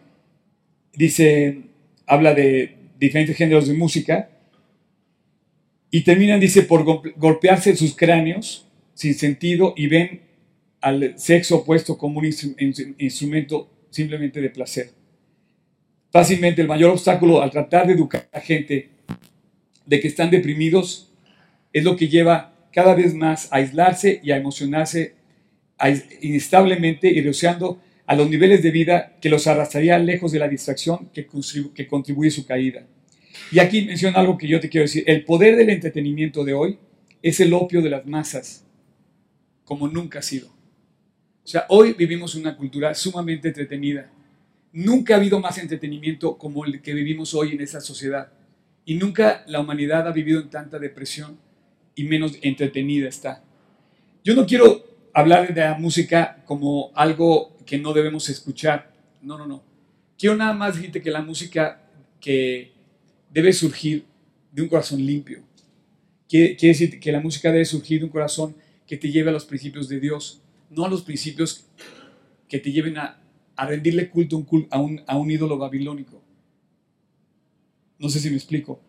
dice, habla de diferentes géneros de música, y terminan, dice, por golpearse sus cráneos sin sentido y ven al sexo opuesto como un instrumento simplemente de placer. Fácilmente el mayor obstáculo al tratar de educar a la gente de que están deprimidos es lo que lleva cada vez más a aislarse y a emocionarse instablemente y rociando a los niveles de vida que los arrastraría lejos de la distracción que contribuye a su caída. Y aquí menciona algo que yo te quiero decir. El poder del entretenimiento de hoy es el opio de las masas, como nunca ha sido. O sea, hoy vivimos una cultura sumamente entretenida. Nunca ha habido más entretenimiento como el que vivimos hoy en esa sociedad. Y nunca la humanidad ha vivido en tanta depresión y menos entretenida está. Yo no quiero hablar de la música como algo que no debemos escuchar. No, no, no. Quiero nada más decirte que la música que debe surgir de un corazón limpio. Quiere, decir que la música debe surgir de un corazón que te lleve a los principios de Dios, no a los principios que te lleven a, rendirle culto a, un, ídolo babilónico. No sé si me explico.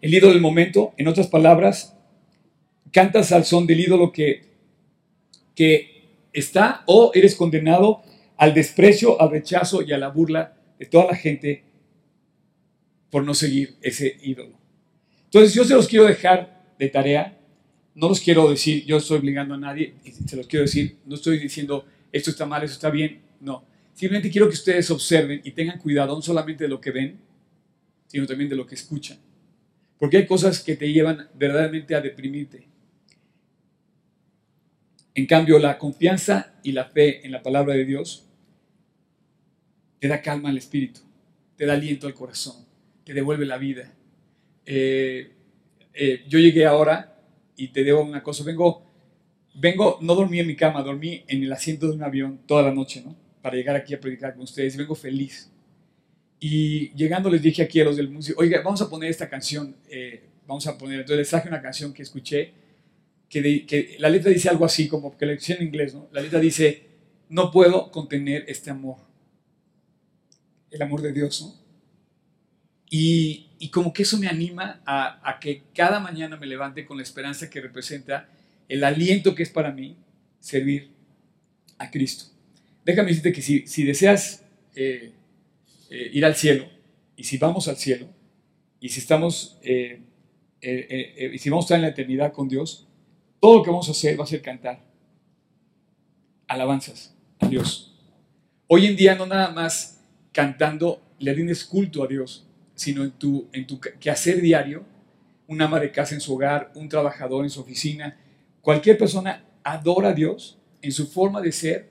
El ídolo del momento, en otras palabras, cantas al son del ídolo que está o eres condenado al desprecio, al rechazo y a la burla de toda la gente por no seguir ese ídolo. Entonces yo se los quiero dejar de tarea no los quiero decir, yo estoy obligando a nadie, se los quiero decir, no estoy diciendo esto está mal, esto está bien, no. Simplemente quiero que ustedes observen y tengan cuidado no solamente de lo que ven, sino también de lo que escuchan. Porque hay cosas que te llevan verdaderamente a deprimirte. En cambio, la confianza y la fe en la palabra de Dios te da calma al espíritu, te da aliento al corazón, te devuelve la vida. Eh, eh, yo llegué ahora y te debo una cosa, vengo, vengo, no dormí en mi cama, dormí en el asiento de un avión toda la noche, ¿no? Para llegar aquí a predicar con ustedes vengo feliz. Y llegando les dije a los del músico, oiga, vamos a poner esta canción, eh, vamos a poner, entonces les traje una canción que escuché, que, que la letra dice algo así, como que la en inglés, ¿no? La letra dice, no puedo contener este amor, el amor de Dios, ¿no? Y, y como que eso me anima a, a, que cada mañana me levante con la esperanza que representa el aliento que es para mí servir a Cristo. Déjame decirte que si, si deseas eh, eh, ir al cielo, y si vamos al cielo, y si estamos, eh, y si vamos a estar en la eternidad con Dios, todo lo que vamos a hacer va a ser cantar alabanzas a Dios. Hoy en día no nada más cantando le rindes culto a Dios, sino en tu, en tu quehacer diario, un ama de casa en su hogar, un trabajador en su oficina, cualquier persona adora a Dios en su forma de ser,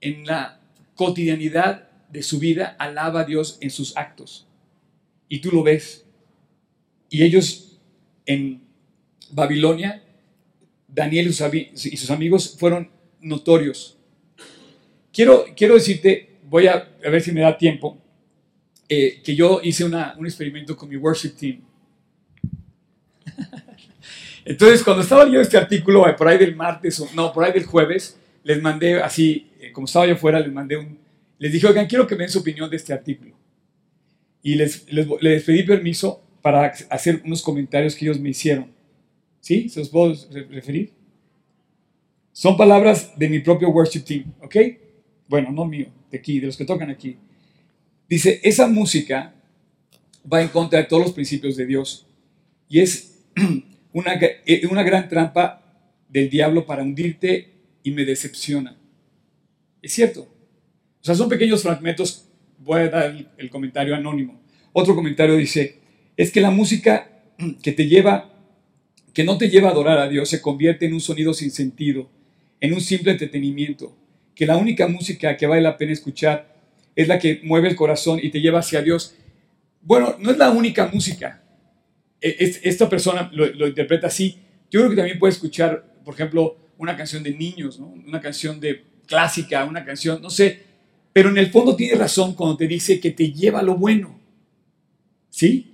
en la cotidianidad de su vida, alaba a Dios en sus actos. Y tú lo ves. Y ellos en Babilonia, Daniel y sus amigos fueron notorios. Quiero, quiero decirte, voy a, a ver si me da tiempo, eh, que yo hice una, un experimento con mi worship team. Entonces, cuando estaba yo este artículo, eh, por ahí del martes, no, por ahí del jueves, les mandé así, eh, como estaba yo afuera, les mandé un, les dije, oigan, quiero que me den su opinión de este artículo. Y les, les, les pedí permiso para hacer unos comentarios que ellos me hicieron. ¿Sí? ¿Se los puedo referir? Son palabras de mi propio worship team, ¿ok? Bueno, no mío, de aquí, de los que tocan aquí. Dice, esa música va en contra de todos los principios de Dios y es una, eh, una gran trampa del diablo para hundirte y me decepciona. Es cierto. O sea, son pequeños fragmentos. Voy a dar el, comentario anónimo. Otro comentario dice, es que la música que te lleva, que no te lleva a adorar a Dios, se convierte en un sonido sin sentido, en un simple entretenimiento, que la única música que vale la pena escuchar es la que mueve el corazón y te lleva hacia Dios. Bueno, no es la única música. E, esta persona lo, interpreta así. Yo creo que también puede escuchar, por ejemplo, una canción de niños, una canción de clásica, una canción, no sé, pero en el fondo tiene razón cuando te dice que te lleva a lo bueno. ¿Sí?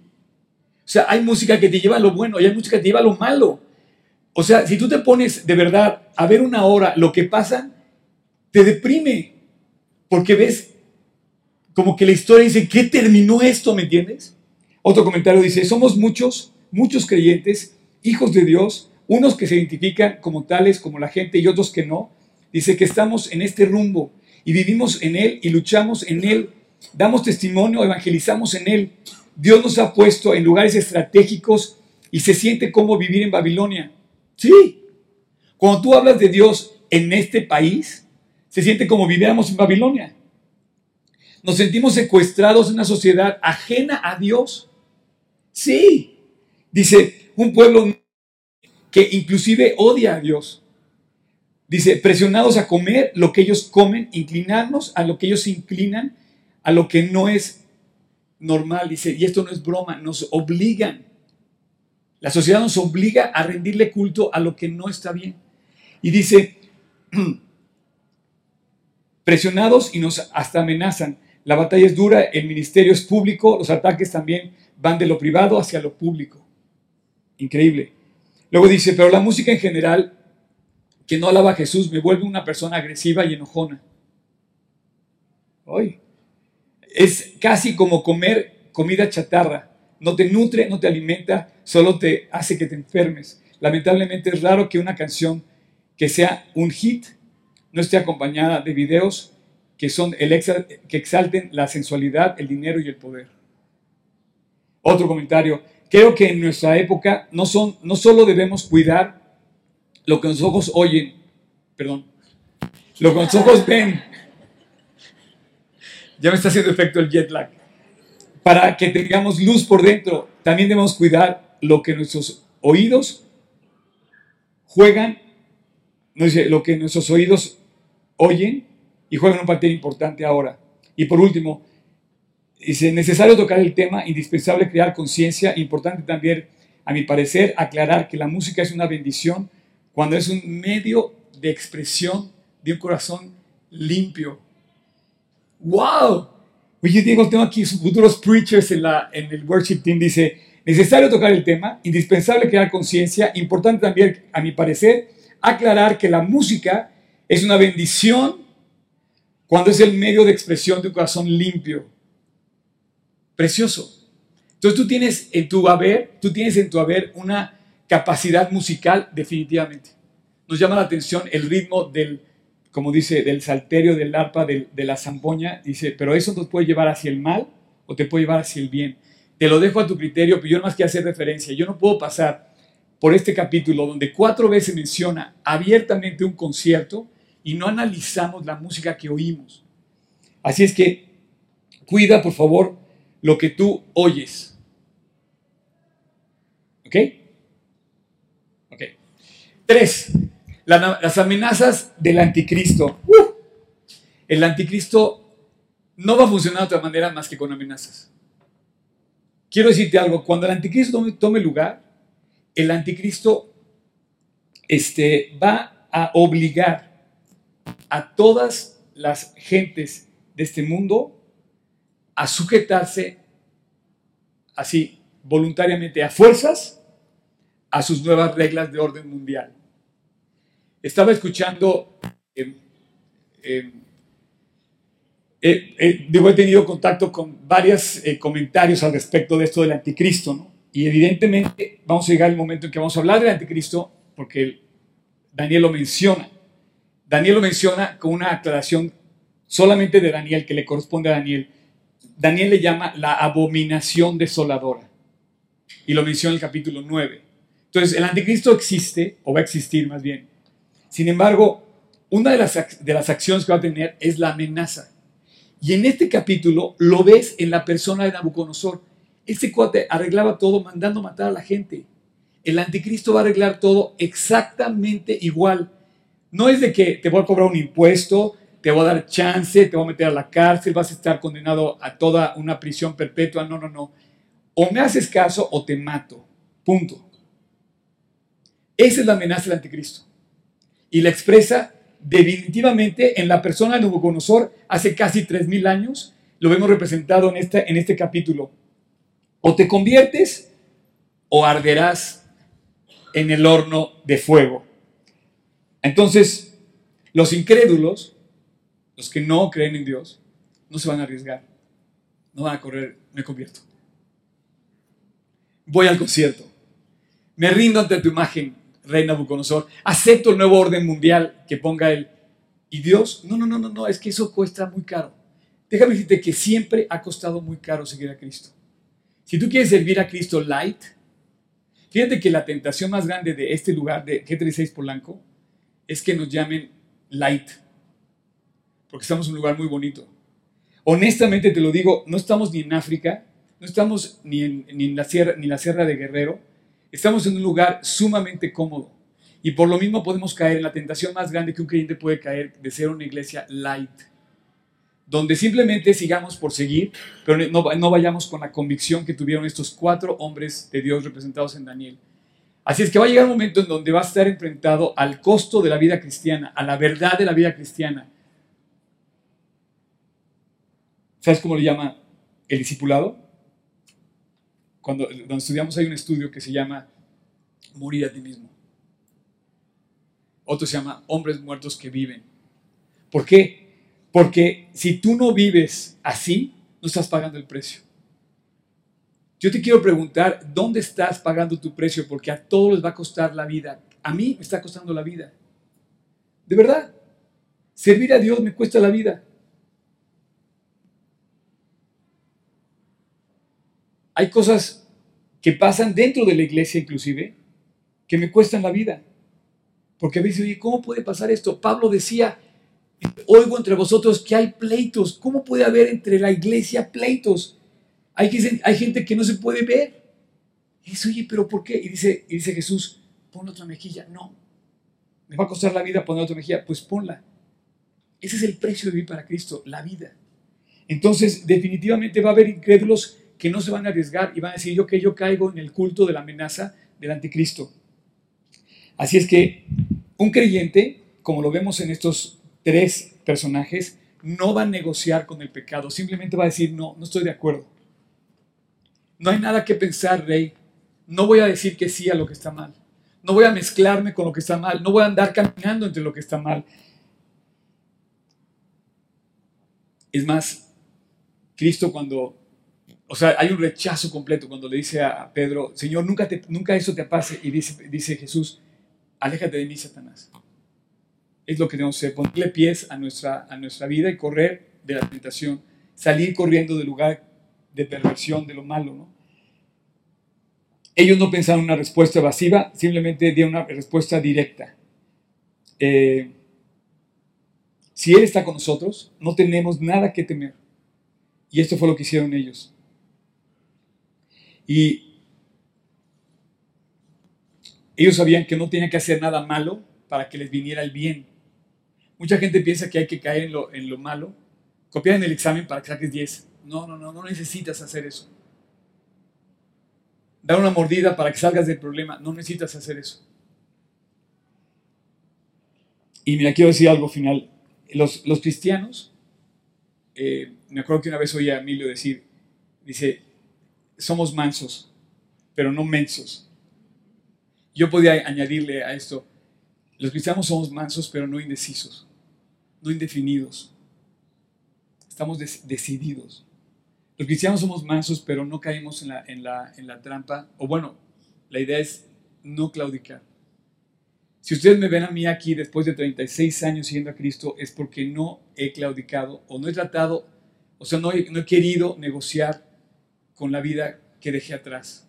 O sea, hay música que te lleva a lo bueno y hay música que te lleva a lo malo. O sea, si tú te pones de verdad a ver una hora lo que pasa, te deprime, porque ves como que la historia dice, ¿qué terminó esto? ¿Me entiendes? Otro comentario dice, somos muchos, muchos creyentes, hijos de Dios, unos que se identifican como tales, como la gente, y otros que no. Dice que estamos en este rumbo y vivimos en Él y luchamos en Él, damos testimonio, evangelizamos en Él. Dios nos ha puesto en lugares estratégicos y se siente como vivir en Babilonia. Sí, cuando tú hablas de Dios en este país, se siente como viviéramos en Babilonia. Nos sentimos secuestrados en una sociedad ajena a Dios. Sí, dice un pueblo que inclusive odia a Dios. Dice, presionados a comer lo que ellos comen, inclinarnos a lo que ellos inclinan, a lo que no es normal. Dice, y esto no es broma, nos obligan. La sociedad nos obliga a rendirle culto a lo que no está bien. Y dice, presionados y nos hasta amenazan. La batalla es dura, el ministerio es público, los ataques también van de lo privado hacia lo público. Increíble. Luego dice, pero la música en general, que no alaba a Jesús, me vuelve una persona agresiva y enojona. Hoy. Es casi como comer comida chatarra. No te nutre, no te alimenta, solo te hace que te enfermes. Lamentablemente es raro que una canción que sea un hit no esté acompañada de videos que, son el que exalten la sensualidad, el dinero y el poder. Otro comentario, creo que en nuestra época no, son, no solo debemos cuidar lo que los ojos oyen, perdón, lo que los ojos ven, ya me está haciendo efecto el jet lag, para que tengamos luz por dentro, también debemos cuidar lo que nuestros oídos juegan, no dice, lo que nuestros oídos oyen y juegan un papel importante ahora. Y por último, dice, necesario tocar el tema, indispensable crear conciencia, importante también, a mi parecer, aclarar que la música es una bendición cuando es un medio de expresión de un corazón limpio. ¡Wow! Oye, Diego, tengo aquí futuros preachers en, la, en el worship team. Dice, necesario tocar el tema, indispensable crear conciencia, importante también, a mi parecer, aclarar que la música es una bendición cuando es el medio de expresión de un corazón limpio. Precioso. Entonces tú tienes en tu haber, tú tienes en tu haber una capacidad musical definitivamente. Nos llama la atención el ritmo del, como dice, del salterio, del arpa, de la zampoña. Dice, pero eso nos puede llevar hacia el mal o te puede llevar hacia el bien. Te lo dejo a tu criterio, pero yo no más que hacer referencia. Yo no puedo pasar por este capítulo donde cuatro veces menciona abiertamente un concierto y no analizamos la música que oímos. Así es que cuida, por favor, lo que tú oyes. ¿Ok? Ok. Tres, las amenazas del anticristo. ¡Uh! El anticristo no va a funcionar de otra manera más que con amenazas. Quiero decirte algo, cuando el anticristo tome, lugar, el anticristo este, va a obligar a todas las gentes de este mundo a sujetarse así voluntariamente a fuerzas a sus nuevas reglas de orden mundial. Estaba escuchando, eh, eh, eh, digo, he tenido contacto con varios comentarios al respecto de esto del anticristo, ¿no? Y evidentemente vamos a llegar al momento en que vamos a hablar del anticristo, porque Daniel lo menciona. Daniel lo menciona con una aclaración solamente de Daniel, que le corresponde a Daniel. Daniel le llama la abominación desoladora. Y lo menciona en el capítulo 9. Entonces, el anticristo existe, o va a existir más bien. Sin embargo, una de las, de las acciones que va a tener es la amenaza. Y en este capítulo lo ves en la persona de Nabucodonosor. Ese cuate arreglaba todo mandando matar a la gente. El anticristo va a arreglar todo exactamente igual. No es de que te voy a cobrar un impuesto, te voy a dar chance, te voy a meter a la cárcel, vas a estar condenado a toda una prisión perpetua. No, no, no. O me haces caso o te mato. Punto. Esa es la amenaza del anticristo. Y la expresa definitivamente en la persona de Nabucodonosor hace casi 3.000 años. Lo vemos representado en este, en este capítulo. O te conviertes o arderás en el horno de fuego. Entonces, los incrédulos, los que no creen en Dios, no se van a arriesgar. No van a correr, me convierto. Voy al concierto. Me rindo ante tu imagen, Reina Nabucodonosor. Acepto el nuevo orden mundial que ponga él. ¿Y Dios? No, no, no, no, no, es que eso cuesta muy caro. Déjame decirte que siempre ha costado muy caro seguir a Cristo. Si tú quieres servir a Cristo light, fíjate que la tentación más grande de este lugar de G36 Polanco es que nos llamen light, porque estamos en un lugar muy bonito. Honestamente te lo digo, no estamos ni en África, no estamos ni en, la, sierra, de Guerrero, estamos en un lugar sumamente cómodo. Y por lo mismo podemos caer en la tentación más grande que un creyente puede caer de ser una iglesia light, donde simplemente sigamos por seguir, pero no vayamos con la convicción que tuvieron estos cuatro hombres de Dios representados en Daniel. Así es que va a llegar un momento en donde va a estar enfrentado al costo de la vida cristiana, a la verdad de la vida cristiana. ¿Sabes cómo le llama el discipulado? Cuando, cuando estudiamos hay un estudio que se llama Morir a ti mismo. Otro se llama Hombres muertos que viven. ¿Por qué? Porque si tú no vives así, no estás pagando el precio. Yo te quiero preguntar, ¿dónde estás pagando tu precio? Porque a todos les va a costar la vida. A mí me está costando la vida. De verdad. Servir a Dios me cuesta la vida. Hay cosas que pasan dentro de la iglesia inclusive que me cuestan la vida. Porque a veces, oye, ¿cómo puede pasar esto? Pablo decía, oigo entre vosotros que hay pleitos. ¿Cómo puede haber entre la iglesia pleitos? Hay, gente que no se puede ver. Y dice, oye, ¿pero por qué? Y dice, y dice Jesús, pon otra mejilla. No, me va a costar la vida poner otra mejilla. Pues ponla. Ese es el precio de vivir para Cristo, la vida. Entonces, definitivamente va a haber incrédulos que no se van a arriesgar y van a decir, yo que yo caigo en el culto de la amenaza del anticristo. Así es que un creyente, como lo vemos en estos tres personajes, no va a negociar con el pecado, simplemente va a decir, no, no estoy de acuerdo. No hay nada que pensar, rey. No voy a decir que sí a lo que está mal. No voy a mezclarme con lo que está mal. No voy a andar caminando entre lo que está mal. Es más, Cristo cuando, o sea, hay un rechazo completo cuando le dice a Pedro, Señor, nunca, te, nunca eso te pase. Y dice, Jesús, aléjate de mí, Satanás. Es lo que debemos hacer, ponerle pies a nuestra, a nuestra vida y correr de la tentación, salir corriendo del lugar de perversión, de lo malo. Ellos no pensaron una respuesta evasiva, simplemente dieron una respuesta directa. Eh, si Él está con nosotros, no tenemos nada que temer. Y esto fue lo que hicieron ellos. Y ellos sabían que no tenían que hacer nada malo para que les viniera el bien. Mucha gente piensa que hay que caer en lo, en lo malo, copiar en el examen para que saques 10. No, no, no, no necesitas hacer eso. Dar una mordida para que salgas del problema, no necesitas hacer eso. Y mira, quiero decir algo final. Los, cristianos, eh, me acuerdo que una vez oí a Emilio decir, dice, somos mansos, pero no mensos. Yo podía añadirle a esto, los cristianos somos mansos, pero no indecisos, no indefinidos. Estamos decididos. Los cristianos somos mansos, pero no caemos en la, en la, en la trampa. O bueno, la idea es no claudicar. Si ustedes me ven a mí aquí después de 36 años siguiendo a Cristo, es porque no he claudicado o no he tratado, o sea, no he, no he querido negociar con la vida que dejé atrás.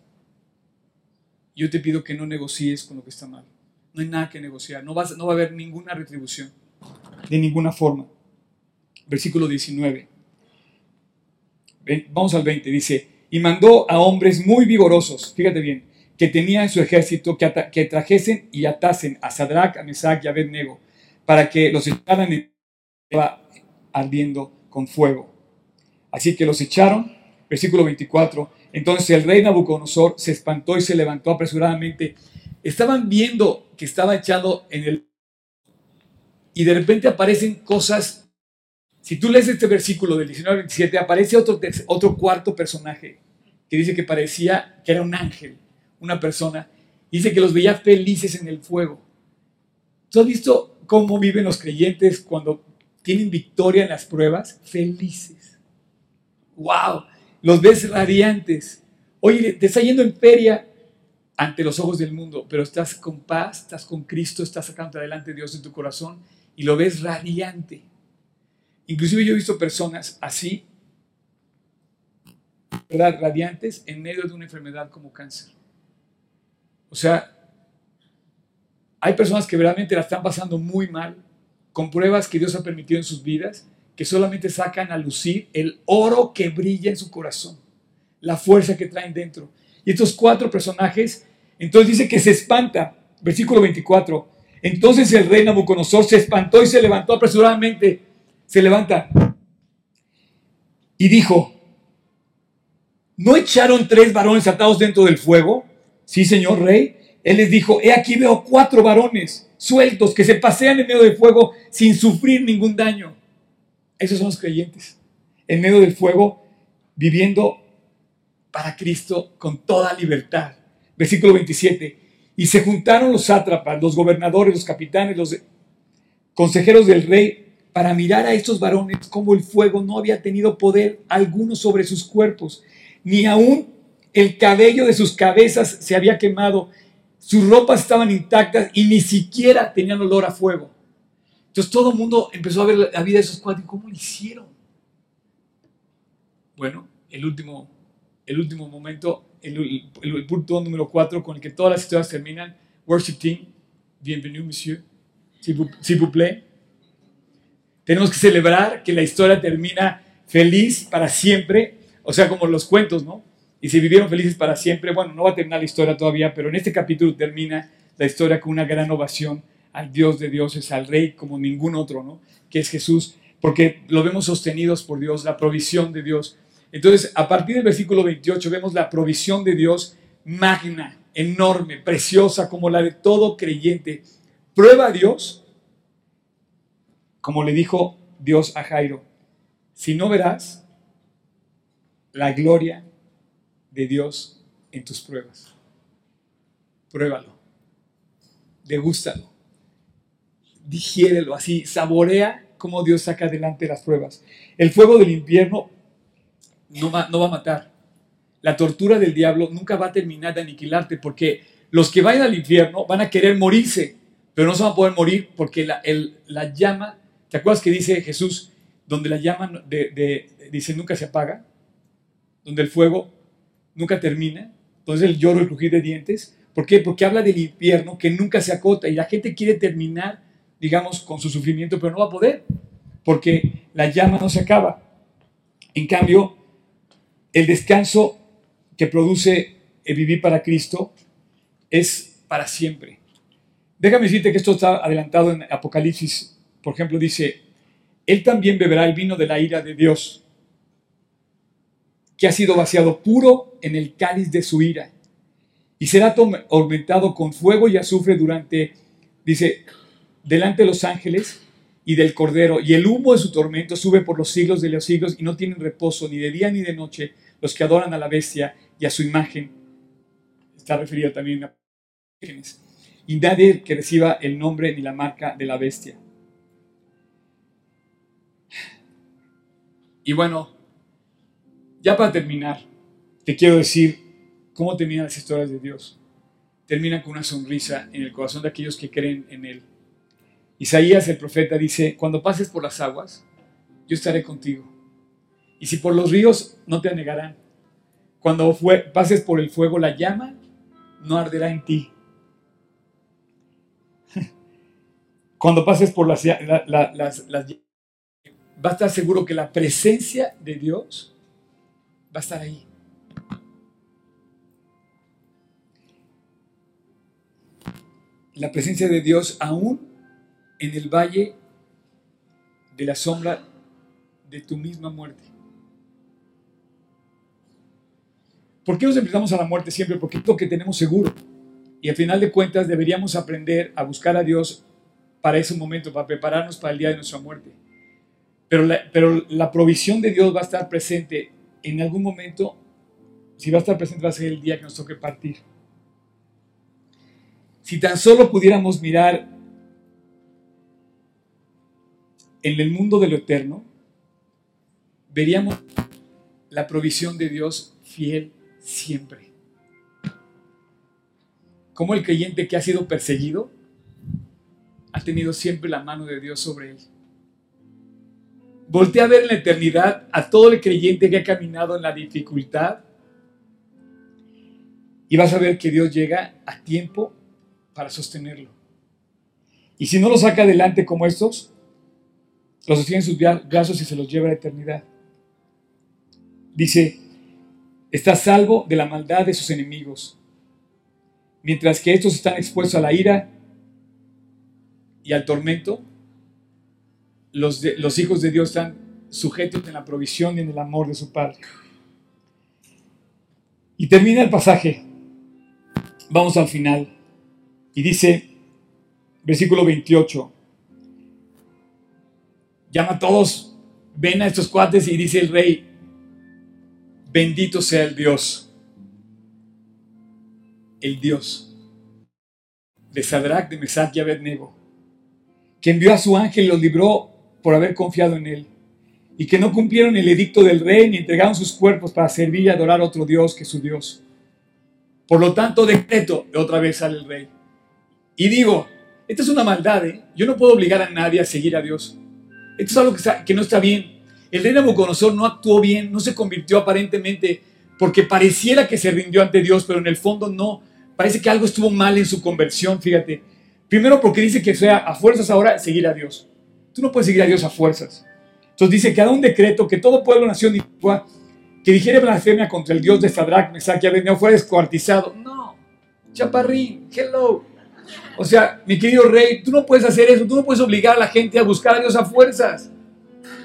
Yo te pido que no negocies con lo que está mal. No hay nada que negociar. No, vas, no va a haber ninguna retribución. De ninguna forma. Versículo 19 vamos al 20, dice, y mandó a hombres muy vigorosos, fíjate bien, que tenían en su ejército que, que trajesen y atasen a Sadrach, a Mesach y a Abednego, para que los echaran en ardiendo con fuego. Así que los echaron, versículo 24, entonces el rey Nabucodonosor se espantó y se levantó apresuradamente. Estaban viendo que estaba echado en el... Y de repente aparecen cosas si tú lees este versículo del 19 al 27, aparece otro, otro cuarto personaje que dice que parecía que era un ángel, una persona. Dice que los veía felices en el fuego. ¿Tú has visto cómo viven los creyentes cuando tienen victoria en las pruebas? Felices. ¡Wow! Los ves radiantes. Oye, te está yendo en feria ante los ojos del mundo, pero estás con paz, estás con Cristo, estás sacando adelante Dios en tu corazón y lo ves radiante. Inclusive yo he visto personas así. Radiantes en medio de una enfermedad como cáncer. O sea, hay personas que realmente la están pasando muy mal, con pruebas que Dios ha permitido en sus vidas, que solamente sacan a lucir el oro que brilla en su corazón, la fuerza que traen dentro. Y estos cuatro personajes, entonces dice que se espanta, versículo 24. Entonces el rey Nabucodonosor se espantó y se levantó apresuradamente se levanta y dijo, ¿no echaron tres varones atados dentro del fuego? Sí, señor rey. Él les dijo, he aquí veo cuatro varones sueltos que se pasean en medio del fuego sin sufrir ningún daño. Esos son los creyentes, en medio del fuego, viviendo para Cristo con toda libertad. Versículo 27. Y se juntaron los sátrapas, los gobernadores, los capitanes, los consejeros del rey para mirar a estos varones como el fuego no había tenido poder alguno sobre sus cuerpos, ni aún el cabello de sus cabezas se había quemado, sus ropas estaban intactas y ni siquiera tenían olor a fuego. Entonces todo el mundo empezó a ver la vida de esos cuatro y cómo lo hicieron. Bueno, el último, el último momento, el, punto número cuatro con el que todas las historias terminan, worship team, Bienvenido, monsieur. S'il vous plaît. Tenemos que celebrar que la historia termina feliz para siempre, o sea, como los cuentos, ¿no? Y si vivieron felices para siempre, bueno, no va a terminar la historia todavía, pero en este capítulo termina la historia con una gran ovación al Dios de dioses, al Rey como ningún otro, ¿no? Que es Jesús, porque lo vemos sostenidos por Dios, la provisión de Dios. Entonces, a partir del versículo 28 vemos la provisión de Dios magna, enorme, preciosa, como la de todo creyente. Prueba a Dios, como le dijo Dios a Jairo, si no verás la gloria de Dios en tus pruebas. Pruébalo, degústalo, digiérelo así, saborea cómo Dios saca adelante las pruebas. El fuego del infierno no va, a matar. La tortura del diablo nunca va a terminar de aniquilarte porque los que vayan al infierno van a querer morirse, pero no se van a poder morir porque la llama, ¿te acuerdas que dice Jesús, donde la llama de, dice nunca se apaga, donde el fuego nunca termina, entonces el lloro, el crujir de dientes, ¿por qué? Porque habla del infierno que nunca se acota y la gente quiere terminar, digamos, con su sufrimiento, pero no va a poder, porque la llama no se acaba. En cambio, el descanso que produce el vivir para Cristo es para siempre. Déjame decirte que esto está adelantado en Apocalipsis. Por ejemplo, dice, Él también beberá el vino de la ira de Dios, que ha sido vaciado puro en el cáliz de su ira, y será aumentado con fuego y azufre durante, dice, delante de los ángeles y del Cordero, y el humo de su tormento sube por los siglos de los siglos, y no tienen reposo ni de día ni de noche los que adoran a la bestia y a su imagen. Está referido también a. Y nadie que reciba el nombre ni la marca de la bestia. Y bueno, ya para terminar, te quiero decir cómo terminan las historias de Dios. Terminan con una sonrisa en el corazón de aquellos que creen en Él. Isaías el profeta dice, cuando pases por las aguas, yo estaré contigo. Y si por los ríos, no te anegarán. Cuando pases por el fuego, la llama no arderá en ti. Cuando pases por las, las, va a estar seguro que la presencia de Dios va a estar ahí. La presencia de Dios aún en el valle de la sombra de tu misma muerte. ¿Por qué nos enfrentamos a la muerte siempre? Porque es lo que tenemos seguro. Y al final de cuentas deberíamos aprender a buscar a Dios para ese momento, para prepararnos para el día de nuestra muerte. Pero la, pero la provisión de Dios va a estar presente en algún momento. Si va a estar presente va a ser el día que nos toque partir. Si tan solo pudiéramos mirar en el mundo de lo eterno, veríamos la provisión de Dios fiel siempre. Como el creyente que ha sido perseguido ha tenido siempre la mano de Dios sobre él. Voltea a ver en la eternidad a todo el creyente que ha caminado en la dificultad y vas a ver que Dios llega a tiempo para sostenerlo. Y si no lo saca adelante como estos, los sostiene en sus brazos y se los lleva a la eternidad. Dice, está salvo de la maldad de sus enemigos, mientras que estos están expuestos a la ira y al tormento, los, hijos de Dios están sujetos en la provisión y en el amor de su Padre. Y termina el pasaje. Vamos al final. Y dice, versículo 28, llama a todos, ven a estos cuates y dice el rey, Bendito sea el Dios, el Dios de Sadrach, de Mesach y Abednego, que envió a su ángel y los libró por haber confiado en él, y que no cumplieron el edicto del rey ni entregaron sus cuerpos para servir y adorar a otro Dios que su Dios. Por lo tanto, decreto, otra vez sale el rey. Y digo, esto es una maldad, ¿eh? Yo no puedo obligar a nadie a seguir a Dios. Esto es algo que, no está bien. El rey Nabucodonosor no actuó bien, no se convirtió aparentemente porque pareciera que se rindió ante Dios, pero en el fondo no. Parece que algo estuvo mal en su conversión, fíjate. Primero porque dice que sea a fuerzas ahora seguir a Dios. Tú no puedes seguir a Dios a fuerzas. Entonces dice que haga un decreto que todo pueblo, nación y que dijere blasfemia contra el Dios de Sadrach, Mesach y Abednego fuera descuartizado. No, chaparrín, hello. O sea, mi querido rey, tú no puedes hacer eso, tú no puedes obligar a la gente a buscar a Dios a fuerzas.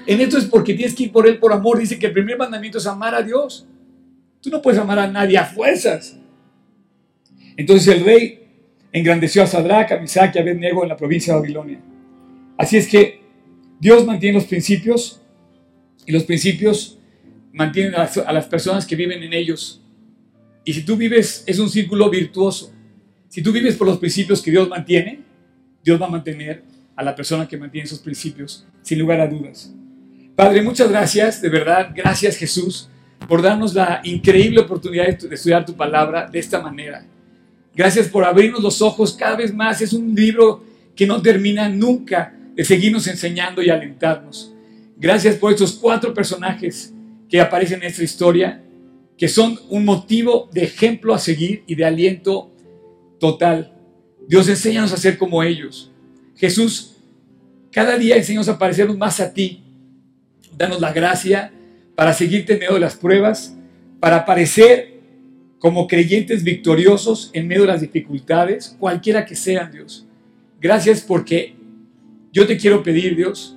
En esto es porque tienes que ir por Él por amor. Dice que el primer mandamiento es amar a Dios. Tú no puedes amar a nadie a fuerzas. Entonces el rey engrandeció a Sadrach, a Misach y a Abednego en la provincia de Babilonia. Así es que Dios mantiene los principios y los principios mantienen a las personas que viven en ellos. Y si tú vives, es un círculo virtuoso. Si tú vives por los principios que Dios mantiene, Dios va a mantener a la persona que mantiene esos principios, sin lugar a dudas. Padre, muchas gracias, de verdad, gracias Jesús por darnos la increíble oportunidad de estudiar tu palabra de esta manera. Gracias por abrirnos los ojos cada vez más. Es un libro que no termina nunca de seguirnos enseñando y alentarnos. Gracias por estos cuatro personajes que aparecen en esta historia, que son un motivo de ejemplo a seguir y de aliento total. Dios, enséñanos a ser como ellos. Jesús, cada día enséñanos a parecernos más a ti, danos la gracia para seguirte en medio de las pruebas, para parecer como creyentes victoriosos en medio de las dificultades, cualquiera que sean, Dios. Gracias porque yo te quiero pedir, Dios,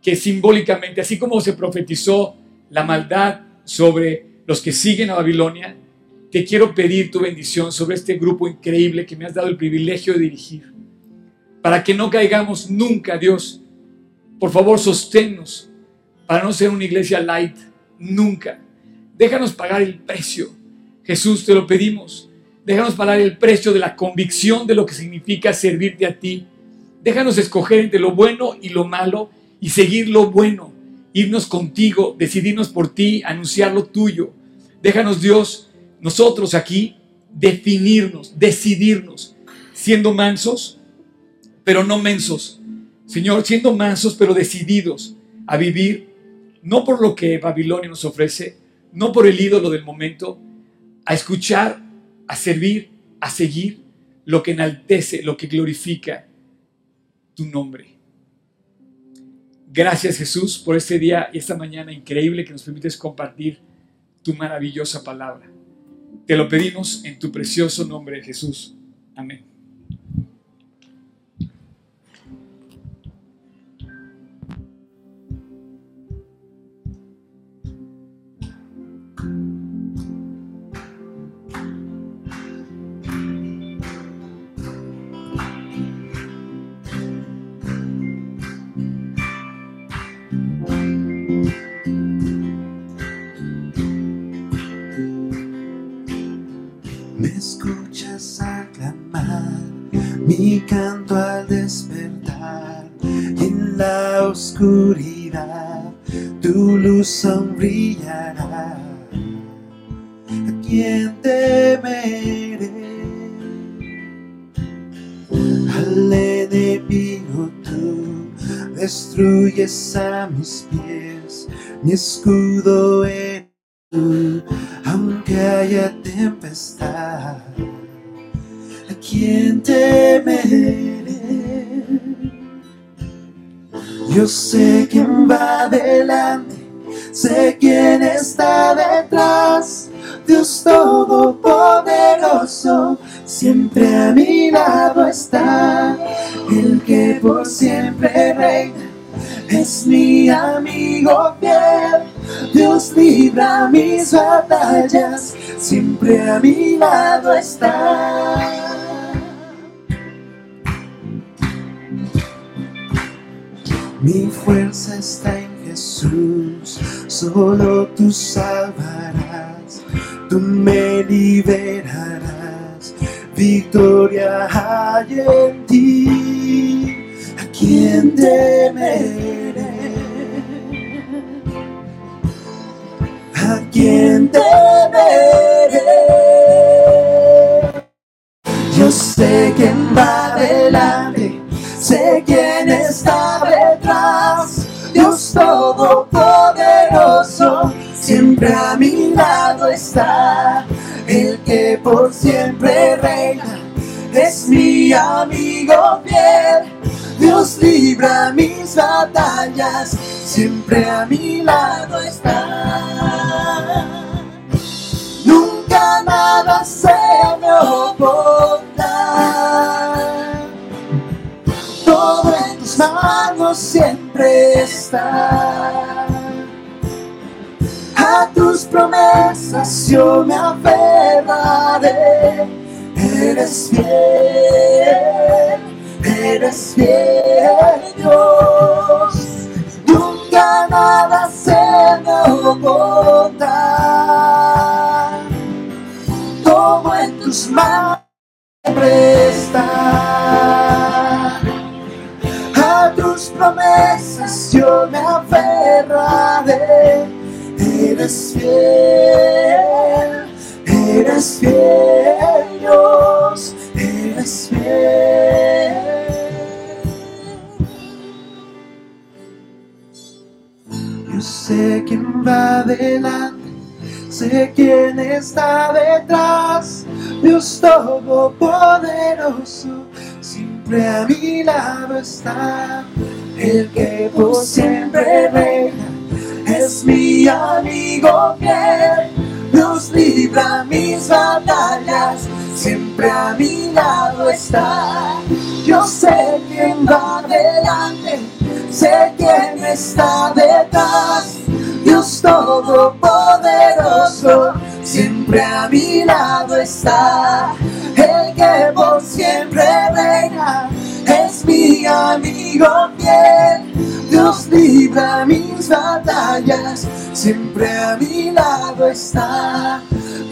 que simbólicamente, así como se profetizó la maldad sobre los que siguen a Babilonia, te quiero pedir tu bendición sobre este grupo increíble que me has dado el privilegio de dirigir. Para que no caigamos nunca, Dios. Por favor, sosténnos para no ser una iglesia light, nunca. Déjanos pagar el precio. Jesús, te lo pedimos. Déjanos pagar el precio de la convicción de lo que significa servirte a ti. Déjanos escoger entre lo bueno y lo malo y seguir lo bueno. Irnos contigo, decidirnos por ti, anunciar lo tuyo. Déjanos, Dios, nosotros aquí, definirnos, decidirnos, siendo mansos, pero no mensos. Señor, siendo mansos, pero decididos a vivir no por lo que Babilonia nos ofrece, no por el ídolo del momento, a escuchar, a servir, a seguir lo que enaltece, lo que glorifica tu nombre. Gracias Jesús por este día y esta mañana increíble que nos permites compartir tu maravillosa palabra. Te lo pedimos en tu precioso nombre Jesús. Amén. Mi canto al despertar en la oscuridad, tu luz sonbrillará. ¿A quién temeré? Al enemigo tú destruyes a mis pies, mi escudo eres tú, aunque haya tempestad quién temeré. Yo sé quién va adelante, sé quién está detrás. Dios Todopoderoso, siempre a mi lado está. El que por siempre reina, es mi amigo fiel. Dios libra mis batallas, siempre a mi lado está. Mi fuerza está en Jesús, solo tú salvarás, tú me liberarás, victoria hay en ti, a quien temeré, a quien temeré. Yo sé quién va adelante, sé quién está Dios Todopoderoso, siempre a mi lado está, el que por siempre reina, es mi mi amigo fiel. Dios libra mis batallas, siempre a mi lado está. Nunca nada se me opondrá. Manos siempre está. A tus promesas yo me aferraré. Eres fiel, eres fiel Dios. Nunca nada se me opondrá. Todo en tus manos siempre está. Tus promesas yo me aferraré. Eres fiel, eres fiel Dios, eres fiel. Yo sé quién va adelante, sé quién está detrás. Dios Todopoderoso, siempre a mi lado está. El que por siempre reina es mi amigo fiel. Dios libra mis batallas, siempre a mi lado está. Yo sé quién va adelante, sé quién está detrás. Dios Todopoderoso, siempre a mi lado está. El que por siempre reina es mi amigo fiel. Dios libra mis batallas, siempre a mi lado está.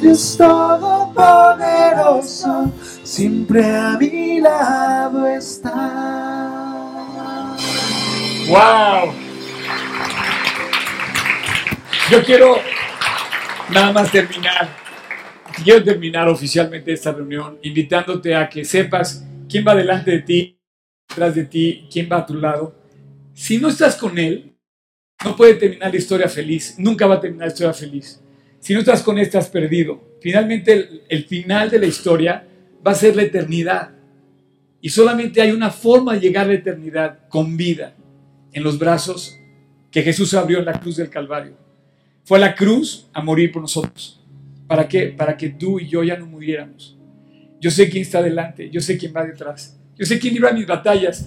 Dios Todopoderoso, siempre a mi lado está. ¡Wow! Yo quiero nada más terminar. Quiero terminar oficialmente esta reunión invitándote a que sepas quién va delante de ti, detrás de ti, quién va a tu lado. Si no estás con Él, no puede terminar la historia feliz. Nunca va a terminar la historia feliz. Si no estás con Él, estás perdido. Finalmente, el, el final de la historia va a ser la eternidad. Y solamente hay una forma de llegar a la eternidad con vida en los brazos que Jesús abrió en la cruz del Calvario. Fue a la cruz a morir por nosotros. ¿Para qué? Para que tú y yo ya no muriéramos. Yo sé quién está delante, yo sé quién va detrás, yo sé quién libra mis batallas.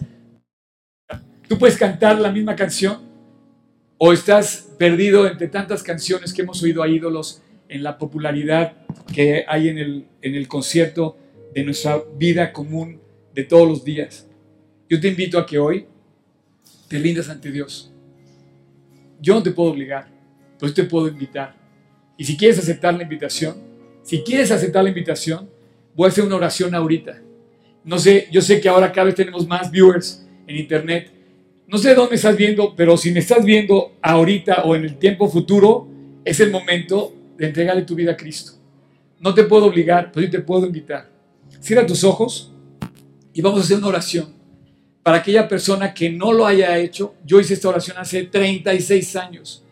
Tú puedes cantar la misma canción o estás perdido entre tantas canciones que hemos oído a ídolos en la popularidad que hay en el, en el concierto de nuestra vida común de todos los días. Yo te invito a que hoy te rindas ante Dios. Yo no te puedo obligar, pero te puedo invitar. Y si quieres aceptar la invitación, si quieres aceptar la invitación, voy a hacer una oración ahorita. No sé, yo sé que ahora cada vez tenemos más viewers en internet. No sé dónde estás viendo, pero si me estás viendo ahorita o en el tiempo futuro, es el momento de entregarle tu vida a Cristo. No te puedo obligar, pero yo te puedo invitar. Cierra tus ojos y vamos a hacer una oración. Para aquella persona que no lo haya hecho, yo hice esta oración hace 36 años.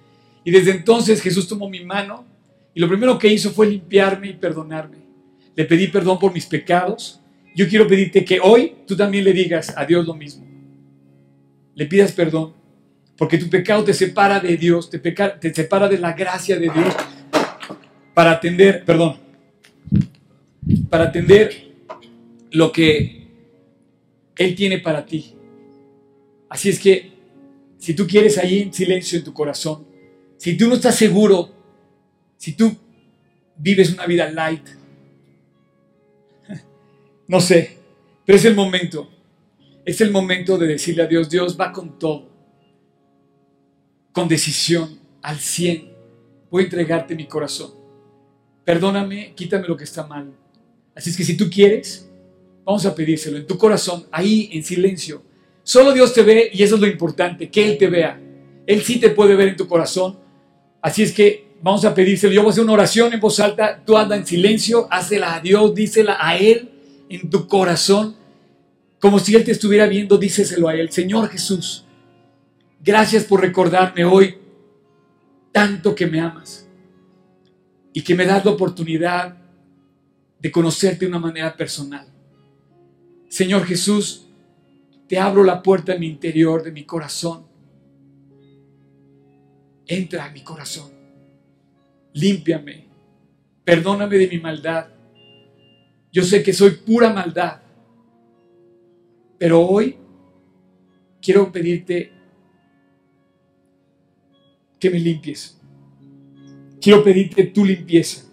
Y desde entonces Jesús tomó mi mano y lo primero que hizo fue limpiarme y perdonarme. Le pedí perdón por mis pecados. Yo quiero pedirte que hoy tú también le digas a Dios lo mismo. Le pidas perdón, porque tu pecado te separa de Dios, te, te separa de la gracia de Dios para atender, perdón, para atender lo que Él tiene para ti. Así es que, si tú quieres ahí en silencio en tu corazón, si tú no estás seguro, si tú vives una vida light, no sé, pero es el momento, es el momento de decirle a Dios, Dios va con todo, con decisión, al 100, voy a entregarte mi corazón. Perdóname, quítame lo que está mal. Así es que si tú quieres, vamos a pedírselo en tu corazón, ahí en silencio. Solo Dios te ve y eso es lo importante, que Él te vea. Él sí te puede ver en tu corazón. Así es que vamos a pedírselo. Yo voy a hacer una oración en voz alta. Tú anda en silencio, hazla a Dios, dísela a Él en tu corazón. Como si Él te estuviera viendo, díseselo a Él. Señor Jesús, gracias por recordarme hoy tanto que me amas y que me das la oportunidad de conocerte de una manera personal. Señor Jesús, te abro la puerta en mi interior, de mi corazón. Entra a mi corazón. Límpiame. Perdóname de mi maldad. Yo sé que soy pura maldad. Pero hoy quiero pedirte que me limpies. Quiero pedirte tu limpieza.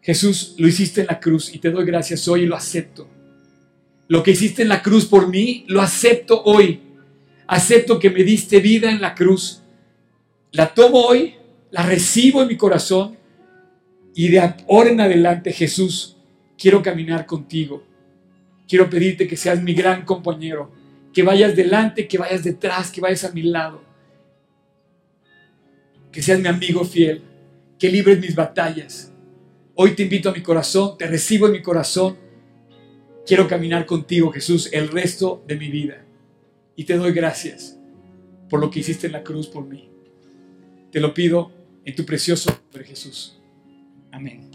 Jesús, lo hiciste en la cruz y te doy gracias hoy y lo acepto. Lo que hiciste en la cruz por mí, lo acepto hoy. Acepto que me diste vida en la cruz. La tomo hoy, la recibo en mi corazón y de ahora en adelante, Jesús, quiero caminar contigo. Quiero pedirte que seas mi gran compañero, que vayas delante, que vayas detrás, que vayas a mi lado. Que seas mi amigo fiel, que libres mis batallas. Hoy te invito a mi corazón, te recibo en mi corazón. Quiero caminar contigo, Jesús, el resto de mi vida. Y te doy gracias por lo que hiciste en la cruz por mí. Te lo pido en tu precioso nombre, Jesús. Amén.